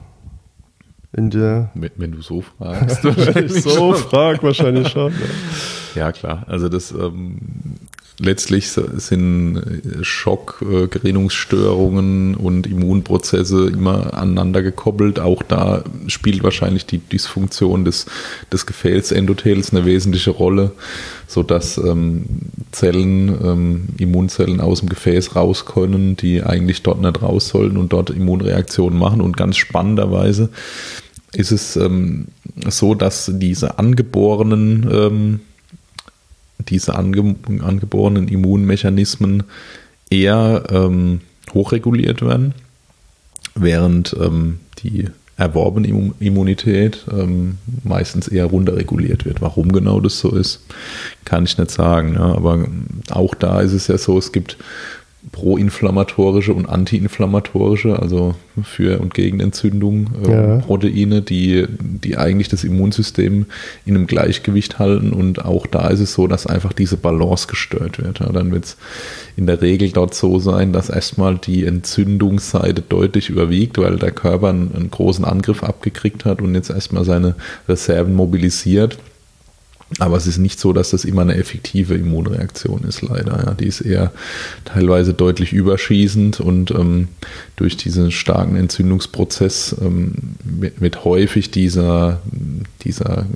In der wenn, wenn du so fragst. wenn ich so frage, wahrscheinlich schon. Ja. ja. klar. Also das ähm, letztlich sind äh, Schock, äh, Gerinnungsstörungen und Immunprozesse immer aneinander gekoppelt. Auch da spielt wahrscheinlich die Dysfunktion des, des Gefäßendothels eine wesentliche Rolle, sodass ähm, Zellen, ähm, Immunzellen aus dem Gefäß raus können, die eigentlich dort nicht raus sollten und dort Immunreaktionen machen. Und ganz spannenderweise ist es ähm, so, dass diese angeborenen ähm, diese ange angeborenen Immunmechanismen eher ähm, hochreguliert werden, während ähm, die erworbene Immunität ähm, meistens eher runterreguliert wird. Warum genau das so ist, kann ich nicht sagen. Ja, aber auch da ist es ja so, es gibt proinflammatorische und antiinflammatorische, also für und gegen Entzündung, äh, ja. Proteine, die, die eigentlich das Immunsystem in einem Gleichgewicht halten. Und auch da ist es so, dass einfach diese Balance gestört wird. Ja, dann wird es in der Regel dort so sein, dass erstmal die Entzündungsseite deutlich überwiegt, weil der Körper einen, einen großen Angriff abgekriegt hat und jetzt erstmal seine Reserven mobilisiert. Aber es ist nicht so, dass das immer eine effektive Immunreaktion ist, leider. Ja. Die ist eher teilweise deutlich überschießend und ähm, durch diesen starken Entzündungsprozess ähm, wird, häufig dieser, dieser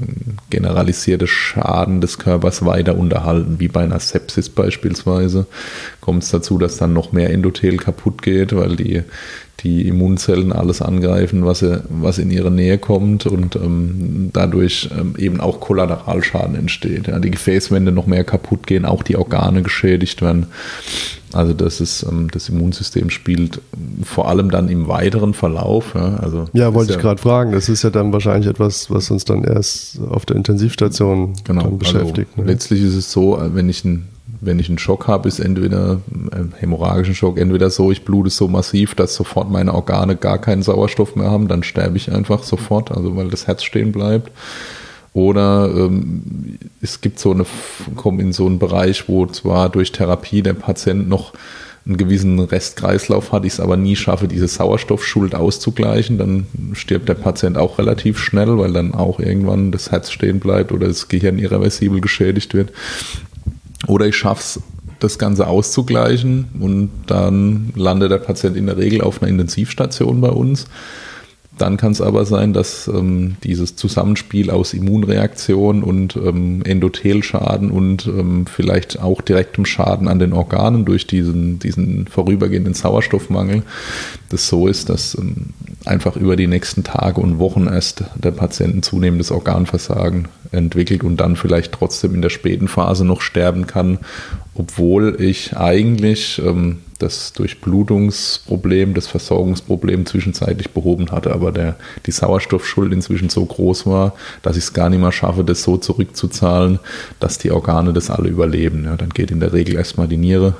generalisierte Schaden des Körpers weiter unterhalten, wie bei einer Sepsis beispielsweise. Kommt es dazu, dass dann noch mehr Endothel kaputt geht, weil die, die Immunzellen alles angreifen, was, was in ihre Nähe kommt und ähm, dadurch ähm, eben auch Kollateralschaden entsteht. Ja, die Gefäßwände noch mehr kaputt gehen, auch die Organe geschädigt werden. Also das ist ähm, das Immunsystem spielt vor allem dann im weiteren Verlauf. Ja, also ja wollte ich ja, gerade fragen. Das ist ja dann wahrscheinlich etwas, was uns dann erst auf der Intensivstation genau, beschäftigt. Also ne? Letztlich ist es so, wenn ich ein wenn ich einen Schock habe, ist entweder einen hämorrhagischen Schock, entweder so, ich blute so massiv, dass sofort meine Organe gar keinen Sauerstoff mehr haben, dann sterbe ich einfach sofort, also weil das Herz stehen bleibt. Oder ähm, es gibt so eine, kommen in so einen Bereich, wo zwar durch Therapie der Patient noch einen gewissen Restkreislauf hat, ich es aber nie schaffe, diese Sauerstoffschuld auszugleichen, dann stirbt der Patient auch relativ schnell, weil dann auch irgendwann das Herz stehen bleibt oder das Gehirn irreversibel geschädigt wird. Oder ich schaffe es, das Ganze auszugleichen und dann landet der Patient in der Regel auf einer Intensivstation bei uns. Dann kann es aber sein, dass ähm, dieses Zusammenspiel aus Immunreaktion und ähm, Endothelschaden und ähm, vielleicht auch direktem Schaden an den Organen durch diesen, diesen vorübergehenden Sauerstoffmangel, das so ist, dass ähm, einfach über die nächsten Tage und Wochen erst der Patient ein zunehmendes Organversagen entwickelt und dann vielleicht trotzdem in der späten Phase noch sterben kann obwohl ich eigentlich ähm, das Durchblutungsproblem, das Versorgungsproblem zwischenzeitlich behoben hatte, aber der, die Sauerstoffschuld inzwischen so groß war, dass ich es gar nicht mehr schaffe, das so zurückzuzahlen, dass die Organe das alle überleben. Ja, dann geht in der Regel erstmal die Niere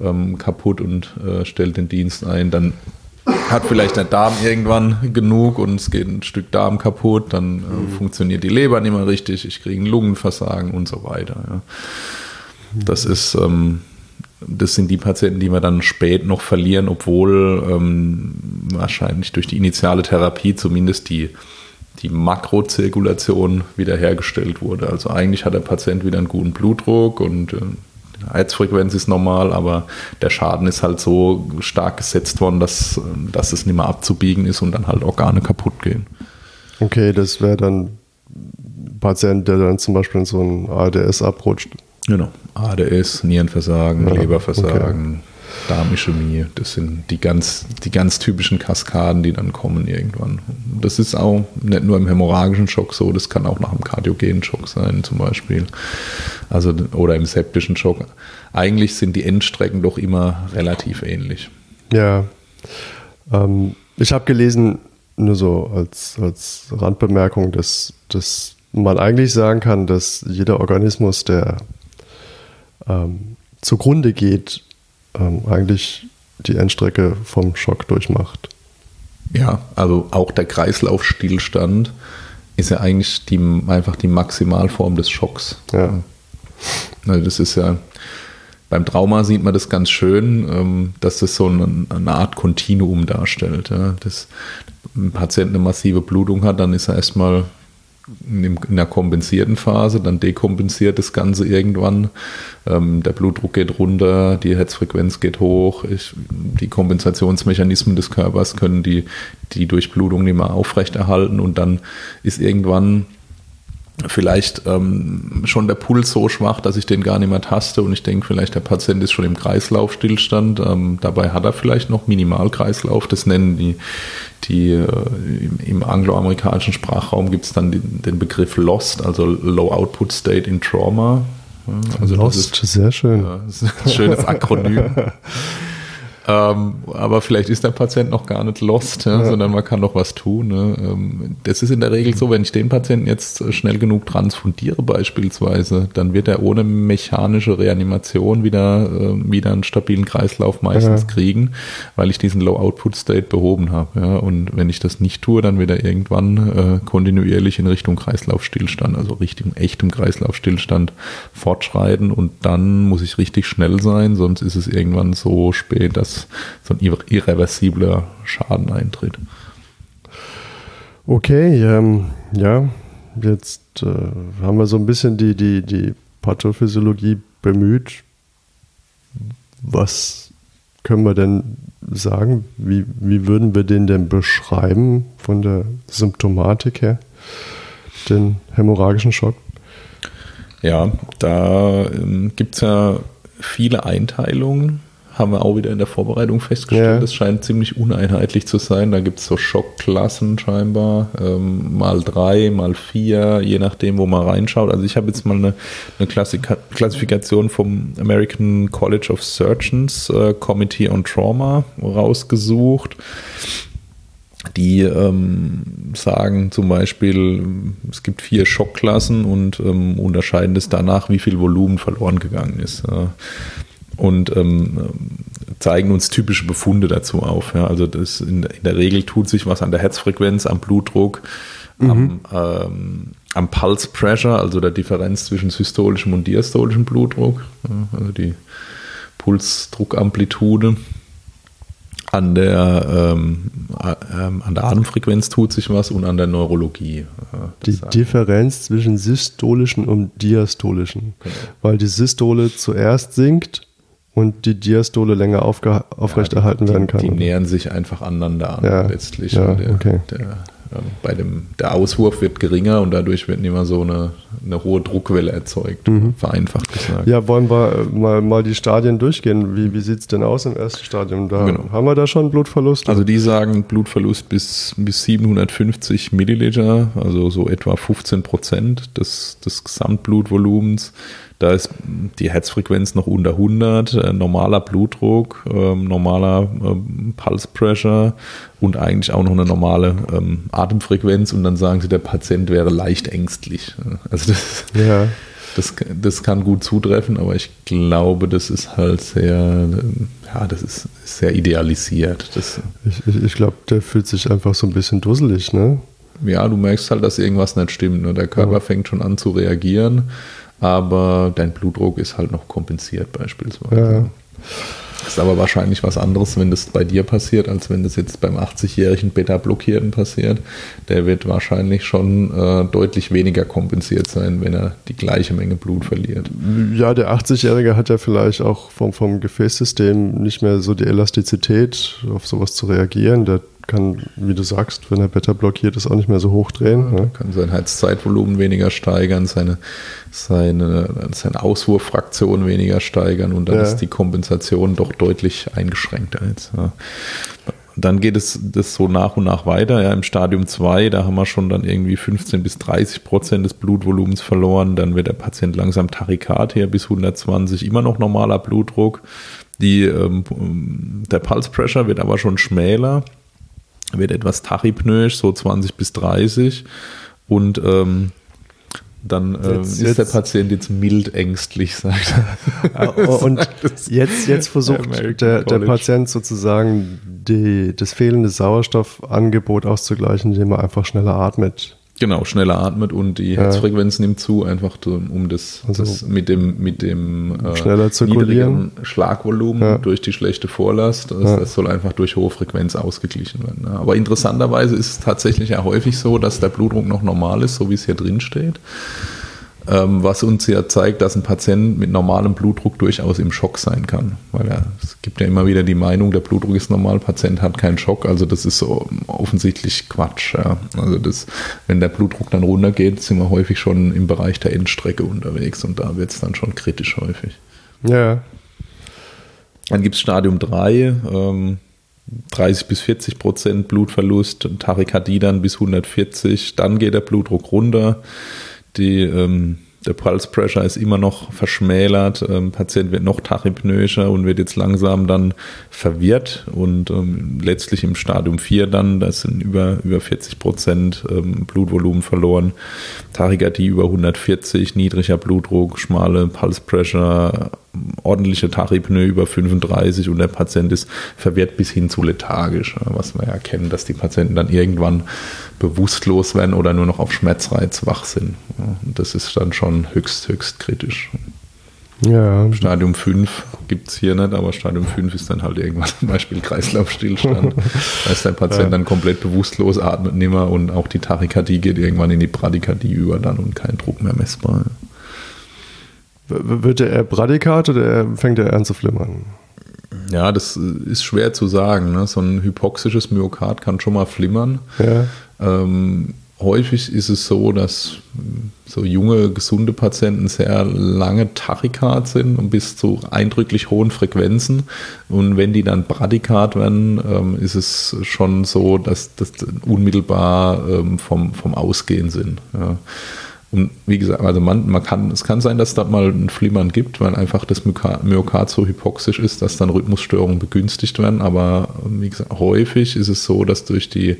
ähm, kaputt und äh, stellt den Dienst ein. Dann hat vielleicht der Darm irgendwann genug und es geht ein Stück Darm kaputt, dann äh, mhm. funktioniert die Leber nicht mehr richtig, ich kriege ein Lungenversagen und so weiter. Ja. Das ist ähm, das sind die Patienten, die wir dann spät noch verlieren, obwohl ähm, wahrscheinlich durch die initiale Therapie zumindest die, die Makrozirkulation wiederhergestellt wurde. Also eigentlich hat der Patient wieder einen guten Blutdruck und äh, die Heizfrequenz ist normal, aber der Schaden ist halt so stark gesetzt worden, dass, dass es nicht mehr abzubiegen ist und dann halt Organe kaputt gehen. Okay, das wäre dann ein Patient, der dann zum Beispiel in so ein ADS abrutscht. Genau. ADS, Nierenversagen, ja, Leberversagen, okay. Darmischämie, das sind die ganz, die ganz typischen Kaskaden, die dann kommen irgendwann. Das ist auch nicht nur im hämorrhagischen Schock so, das kann auch nach einem kardiogenen Schock sein, zum Beispiel. Also, oder im septischen Schock. Eigentlich sind die Endstrecken doch immer relativ ähnlich. Ja. Ähm, ich habe gelesen, nur so als, als Randbemerkung, dass, dass man eigentlich sagen kann, dass jeder Organismus, der ähm, zugrunde geht, ähm, eigentlich die Endstrecke vom Schock durchmacht. Ja, also auch der Kreislaufstillstand ist ja eigentlich die, einfach die Maximalform des Schocks. Ja. Also das ist ja, beim Trauma sieht man das ganz schön, ähm, dass das so eine, eine Art Kontinuum darstellt. Ja. Das, ein Patient eine massive Blutung hat, dann ist er erstmal in der kompensierten Phase, dann dekompensiert das Ganze irgendwann. Ähm, der Blutdruck geht runter, die Herzfrequenz geht hoch, ich, die Kompensationsmechanismen des Körpers können die, die Durchblutung nicht mehr aufrechterhalten und dann ist irgendwann vielleicht ähm, schon der Puls so schwach, dass ich den gar nicht mehr taste und ich denke, vielleicht der Patient ist schon im Kreislaufstillstand. Ähm, dabei hat er vielleicht noch Minimalkreislauf. Das nennen die, die äh, im, im angloamerikanischen Sprachraum gibt es dann den, den, Begriff Lost, also Low Output State in Trauma. Also Lost, ist, sehr schön. Ja, das ist ein schönes Akronym. Ähm, aber vielleicht ist der Patient noch gar nicht lost, ja, ja. sondern man kann noch was tun. Ne? Ähm, das ist in der Regel so, wenn ich den Patienten jetzt schnell genug transfundiere beispielsweise, dann wird er ohne mechanische Reanimation wieder, äh, wieder einen stabilen Kreislauf meistens ja. kriegen, weil ich diesen Low-Output-State behoben habe. Ja? Und wenn ich das nicht tue, dann wird er irgendwann äh, kontinuierlich in Richtung Kreislaufstillstand, also Richtung echtem Kreislaufstillstand fortschreiten und dann muss ich richtig schnell sein, sonst ist es irgendwann so spät, dass so ein irreversibler Schaden eintritt. Okay, ähm, ja, jetzt äh, haben wir so ein bisschen die, die, die Pathophysiologie bemüht. Was können wir denn sagen? Wie, wie würden wir den denn beschreiben von der Symptomatik her, den hämorrhagischen Schock? Ja, da ähm, gibt es ja viele Einteilungen haben wir auch wieder in der Vorbereitung festgestellt. Das scheint ziemlich uneinheitlich zu sein. Da gibt es so Schockklassen scheinbar, ähm, mal drei, mal vier, je nachdem, wo man reinschaut. Also ich habe jetzt mal eine, eine Klassika Klassifikation vom American College of Surgeons äh, Committee on Trauma rausgesucht. Die ähm, sagen zum Beispiel, es gibt vier Schockklassen und ähm, unterscheiden es danach, wie viel Volumen verloren gegangen ist. Äh, und ähm, zeigen uns typische Befunde dazu auf. Ja. Also das in, in, der Regel tut sich was an der Herzfrequenz, am Blutdruck, mhm. am, ähm, am Pulse Pressure, also der Differenz zwischen systolischem und diastolischem Blutdruck, ja, also die Pulsdruckamplitude. An der, ähm, ähm, an der Atemfrequenz tut sich was und an der Neurologie. die Differenz zwischen systolischen und diastolischen. Genau. Weil die Systole zuerst sinkt und die Diastole länger aufrechterhalten ja, werden kann. Die nähern sich einfach aneinander an ja, letztlich. Ja, der, okay. der, bei dem, der Auswurf wird geringer und dadurch wird nicht mehr so eine, eine hohe Druckwelle erzeugt, mhm. vereinfacht gesagt. Ja, wollen wir mal, mal die Stadien durchgehen. Wie, wie sieht es denn aus im ersten Stadium? Da, genau. Haben wir da schon Blutverlust? Also die sagen Blutverlust bis, bis 750 Milliliter, also so etwa 15 Prozent des, des Gesamtblutvolumens. Da ist die Herzfrequenz noch unter 100, äh, normaler Blutdruck, äh, normaler ähm, Pulse Pressure und eigentlich auch noch eine normale ähm, Atemfrequenz und dann sagen sie, der Patient wäre leicht ängstlich. Also das, ja. das, das kann gut zutreffen, aber ich glaube, das ist halt sehr, ja, das ist sehr idealisiert. Das, ich ich, ich glaube, der fühlt sich einfach so ein bisschen dusselig, ne? Ja, du merkst halt, dass irgendwas nicht stimmt. Ne? Der Körper ja. fängt schon an zu reagieren aber dein Blutdruck ist halt noch kompensiert beispielsweise. Ja. Ist aber wahrscheinlich was anderes, wenn das bei dir passiert, als wenn das jetzt beim 80-jährigen Beta-Blockierten passiert. Der wird wahrscheinlich schon äh, deutlich weniger kompensiert sein, wenn er die gleiche Menge Blut verliert. Ja, der 80-Jährige hat ja vielleicht auch vom, vom Gefäßsystem nicht mehr so die Elastizität, auf sowas zu reagieren. Der kann, wie du sagst, wenn er Beta blockiert ist, auch nicht mehr so hochdrehen. Ne? Kann sein Heizzeitvolumen weniger steigern, seine, seine, seine Auswurffraktion weniger steigern und dann ja. ist die Kompensation doch deutlich eingeschränkter jetzt. Ja. Dann geht es das so nach und nach weiter. Ja, Im Stadium 2, da haben wir schon dann irgendwie 15 bis 30 Prozent des Blutvolumens verloren. Dann wird der Patient langsam Tachykard her bis 120, immer noch normaler Blutdruck. Die, ähm, der Pulse Pressure wird aber schon schmäler wird etwas tachypnoisch, so 20 bis 30 und ähm, dann äh, jetzt, ist jetzt, der Patient jetzt mild ängstlich, sagt er. Ah, und jetzt, jetzt versucht der, der, Patient sozusagen die, das fehlende Sauerstoffangebot auszugleichen, indem er einfach schneller atmet. Genau, schneller atmet und die. Herzfrequenz nimmt zu, einfach um das, also das mit dem, mit dem äh, schneller niedrigen Schlagvolumen ja. durch die schlechte Vorlast. Das, ja. das, soll einfach durch hohe Frequenz ausgeglichen werden. Aber interessanterweise ist es tatsächlich ja häufig so, dass der Blutdruck noch normal ist, so wie es hier drin steht. Ähm, was uns ja zeigt, dass ein Patient mit normalem Blutdruck durchaus im Schock sein kann. Weil ja, es gibt ja immer wieder die Meinung, der Blutdruck ist normal, Patient hat keinen Schock. Also das ist so offensichtlich Quatsch. Ja. Also das, wenn der Blutdruck dann runtergeht, sind wir häufig schon im Bereich der Endstrecke unterwegs und da wird es dann schon kritisch häufig. Ja. Dann gibt es Stadium 3, ähm, 30 bis 40 Prozent Blutverlust, Tachykardie dann bis 140, dann geht der Blutdruck runter die, ähm, der Pulse Pressure ist immer noch verschmälert, ähm, Patient wird noch tachypnoischer und wird jetzt langsam dann verwirrt und ähm, letztlich im Stadium 4 dann, das sind über, über 40 Prozent ähm, Blutvolumen verloren, Tachykardie über 140, niedriger Blutdruck, schmale Pulse Pressure, ordentliche Tachypnoe über 35 und der Patient ist verwirrt bis hin zu lethargisch, was wir ja kennen, dass die Patienten dann irgendwann bewusstlos werden oder nur noch auf Schmerzreiz wach sind. Und das ist dann schon höchst, höchst kritisch. Ja. Stadium 5 gibt es hier nicht, aber Stadium 5 ist dann halt irgendwann zum Beispiel Kreislaufstillstand. da ist der Patient ja. dann komplett bewusstlos, atmet nimmer und auch die Tachykardie geht irgendwann in die Bradykardie über dann und kein Druck mehr messbar. Wird er Bradykat oder fängt er an zu flimmern? Ja, das ist schwer zu sagen. Ne? So ein hypoxisches Myokard kann schon mal flimmern. Ja. Ähm, häufig ist es so, dass so junge, gesunde Patienten sehr lange Tachykard sind und bis zu eindrücklich hohen Frequenzen. Und wenn die dann Bradykard werden, ähm, ist es schon so, dass das unmittelbar ähm, vom, vom Ausgehen sind. Ja. Und wie gesagt, also man, man kann, es kann sein, dass es da mal ein Flimmern gibt, weil einfach das Myokard so hypoxisch ist, dass dann Rhythmusstörungen begünstigt werden. Aber wie gesagt, häufig ist es so, dass durch die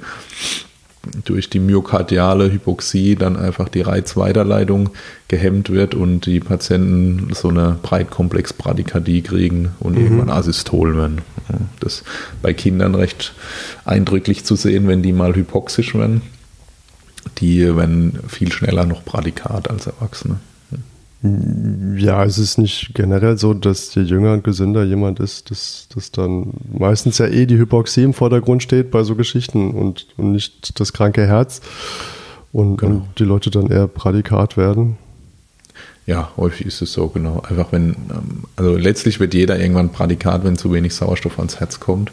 durch die myokardiale Hypoxie dann einfach die Reizweiterleitung gehemmt wird und die Patienten so eine Breitkomplex-Bradykardie kriegen und mhm. irgendwann asystol werden. Das ist bei Kindern recht eindrücklich zu sehen, wenn die mal hypoxisch werden die werden viel schneller noch Bradikat als Erwachsene. Ja, es ist nicht generell so, dass je jünger und gesünder jemand ist, dass, dass dann meistens ja eh die Hypoxie im Vordergrund steht bei so Geschichten und, und nicht das kranke Herz und, genau. und die Leute dann eher Bradikat werden. Ja, häufig ist es so, genau. Einfach wenn, ähm, also letztlich wird jeder irgendwann Prädikat, wenn zu wenig Sauerstoff ans Herz kommt.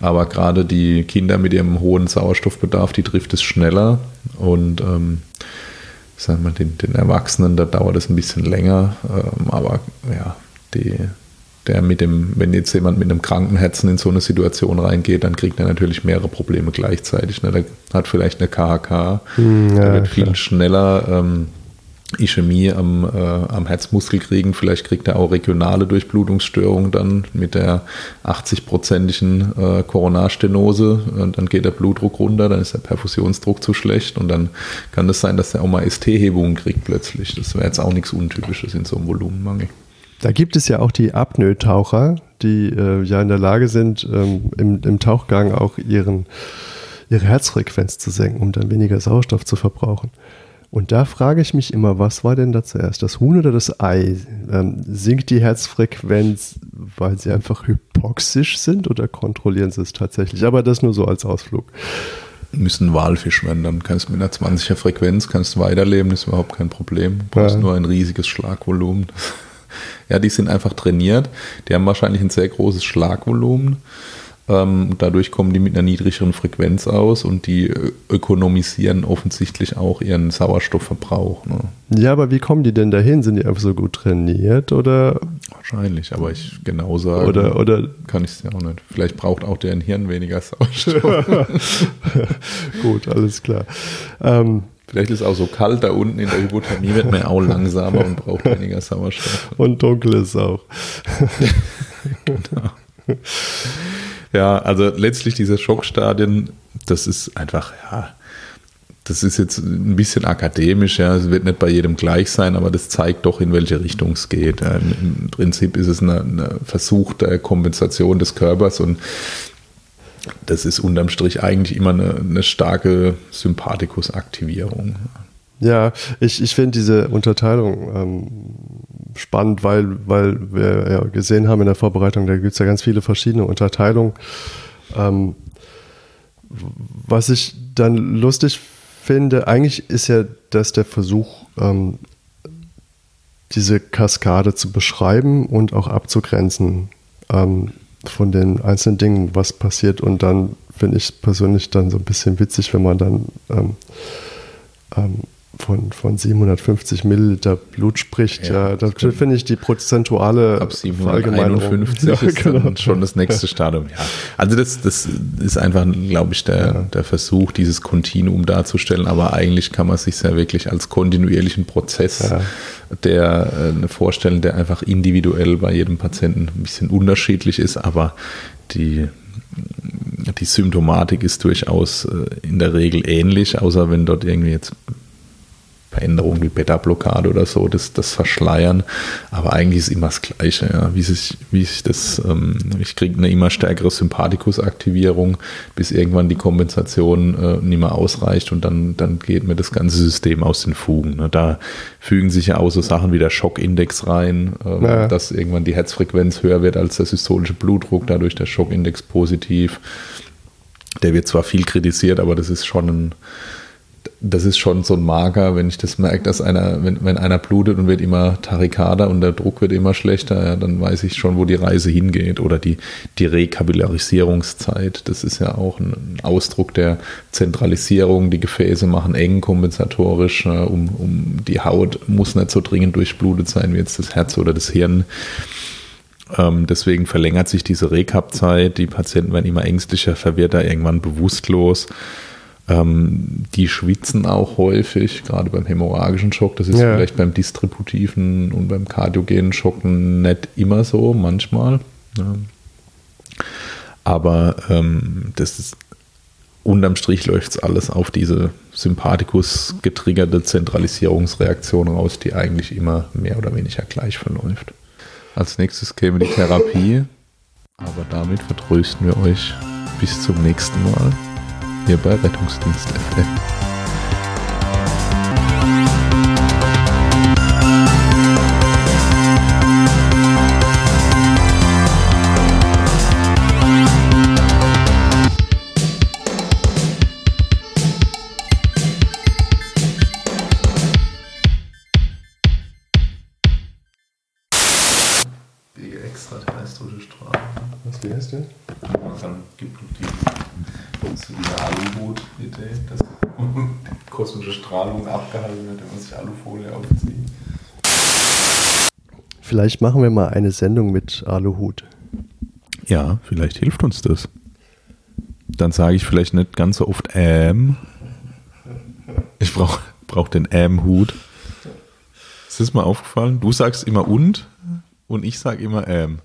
Aber gerade die Kinder mit ihrem hohen Sauerstoffbedarf, die trifft es schneller. Und ähm, sagen wir, den, den Erwachsenen, da dauert es ein bisschen länger. Ähm, aber ja, die, der mit dem, wenn jetzt jemand mit einem kranken Herzen in so eine Situation reingeht, dann kriegt er natürlich mehrere Probleme gleichzeitig. Ne? Der hat vielleicht eine KHK, hm, ja, der wird viel klar. schneller. Ähm, Ischämie am, äh, am Herzmuskel kriegen. Vielleicht kriegt er auch regionale Durchblutungsstörungen dann mit der 80-prozentigen äh, Koronarstenose. Und dann geht der Blutdruck runter, dann ist der Perfusionsdruck zu schlecht und dann kann es das sein, dass er auch mal ST-Hebungen kriegt plötzlich. Das wäre jetzt auch nichts Untypisches in so einem Volumenmangel. Da gibt es ja auch die Apnoe-Taucher, die äh, ja in der Lage sind, ähm, im, im, Tauchgang auch ihren, ihre Herzfrequenz zu senken, um dann weniger Sauerstoff zu verbrauchen. Und da frage ich mich immer, was war denn da zuerst, das Huhn oder das Ei? Ähm, sinkt die Herzfrequenz, weil sie einfach hypoxisch sind oder kontrollieren sie es tatsächlich? Aber das nur so als Ausflug. Müssen Walfisch werden, dann kannst du mit einer 20er Frequenz kannst weiterleben, ist überhaupt kein Problem. Du brauchst ja. nur ein riesiges Schlagvolumen. ja, die sind einfach trainiert, die haben wahrscheinlich ein sehr großes Schlagvolumen dadurch kommen die mit einer niedrigeren Frequenz aus und die äh, ökonomisieren offensichtlich auch ihren Sauerstoffverbrauch. Ne? Ja, aber wie kommen die denn dahin? Sind die einfach so gut trainiert oder? Wahrscheinlich, aber ich genau sagen oder, oder kann ich es ja auch nicht. Vielleicht braucht auch deren Hirn weniger Sauerstoff. gut, alles klar. Ähm, Vielleicht ist es auch so kalt da unten in der Hypothermie, wird man auch langsamer und braucht weniger Sauerstoff. Und dunkel ist auch. genau. Ja, also letztlich diese Schockstadien, das ist einfach, ja, das ist jetzt ein bisschen akademisch, ja, es wird nicht bei jedem gleich sein, aber das zeigt doch, in welche Richtung es geht. Im Prinzip ist es eine, eine Versuch Kompensation des Körpers und das ist unterm Strich eigentlich immer eine, eine starke Sympathikusaktivierung. Ja, ich, ich finde diese Unterteilung ähm, spannend, weil, weil wir ja gesehen haben in der Vorbereitung, da gibt es ja ganz viele verschiedene Unterteilungen. Ähm, was ich dann lustig finde, eigentlich ist ja das der Versuch, ähm, diese Kaskade zu beschreiben und auch abzugrenzen ähm, von den einzelnen Dingen, was passiert. Und dann finde ich persönlich dann so ein bisschen witzig, wenn man dann ähm, ähm, von, von 750 Milliliter Blut spricht, ja, ja da finde ich die prozentuale Ab 751 ja, ist genau. dann schon das nächste Stadium. Ja. Also das, das ist einfach, glaube ich, der, ja. der Versuch, dieses Kontinuum darzustellen, aber eigentlich kann man sich ja wirklich als kontinuierlichen Prozess ja. der äh, vorstellen, der einfach individuell bei jedem Patienten ein bisschen unterschiedlich ist, aber die die Symptomatik ist durchaus äh, in der Regel ähnlich, außer wenn dort irgendwie jetzt Veränderungen wie Beta-Blockade oder so, das, das verschleiern. Aber eigentlich ist immer das Gleiche, ja. Wie sich, wie sich das, ähm, ich kriege eine immer stärkere Sympathikus-Aktivierung, bis irgendwann die Kompensation äh, nicht mehr ausreicht und dann, dann geht mir das ganze System aus den Fugen. Ne. Da fügen sich ja auch so Sachen wie der Schockindex rein, ähm, ja. dass irgendwann die Herzfrequenz höher wird als der systolische Blutdruck, dadurch der Schockindex positiv. Der wird zwar viel kritisiert, aber das ist schon ein das ist schon so ein Marker, wenn ich das merke, dass einer, wenn, wenn einer blutet und wird immer tachikader und der Druck wird immer schlechter, ja, dann weiß ich schon, wo die Reise hingeht. Oder die, die Rekapillarisierungszeit, das ist ja auch ein Ausdruck der Zentralisierung. Die Gefäße machen eng kompensatorisch, ja, um, um die Haut muss nicht so dringend durchblutet sein wie jetzt das Herz oder das Hirn. Ähm, deswegen verlängert sich diese Rekap-Zeit. Die Patienten werden immer ängstlicher, verwirrter, irgendwann bewusstlos. Ähm, die schwitzen auch häufig, gerade beim hämorrhagischen Schock. Das ist ja. vielleicht beim distributiven und beim kardiogenen Schocken nicht immer so, manchmal. Ja. Aber ähm, das ist unterm Strich läuft es alles auf diese Sympathikus getriggerte Zentralisierungsreaktion raus, die eigentlich immer mehr oder weniger gleich verläuft. Als nächstes käme die Therapie, aber damit vertrösten wir euch bis zum nächsten Mal hier bei Rettungsdienst FM. Vielleicht machen wir mal eine Sendung mit Aluhut. Ja, vielleicht hilft uns das. Dann sage ich vielleicht nicht ganz so oft ähm. Ich brauche brauch den ähm-Hut. Ist das mal aufgefallen? Du sagst immer und und ich sage immer ähm.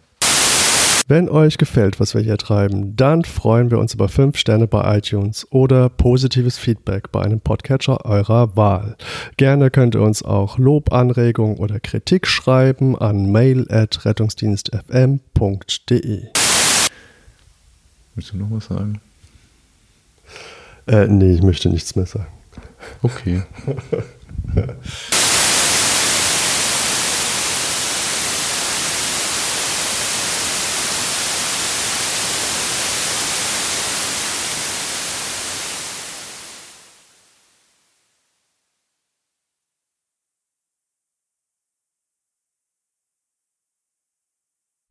Wenn euch gefällt, was wir hier treiben, dann freuen wir uns über 5 Sterne bei iTunes oder positives Feedback bei einem Podcatcher eurer Wahl. Gerne könnt ihr uns auch Lob, Anregung oder Kritik schreiben an mail@rettungsdienstfm.de. Willst du noch was sagen? Äh, nee, ich möchte nichts mehr sagen. Okay.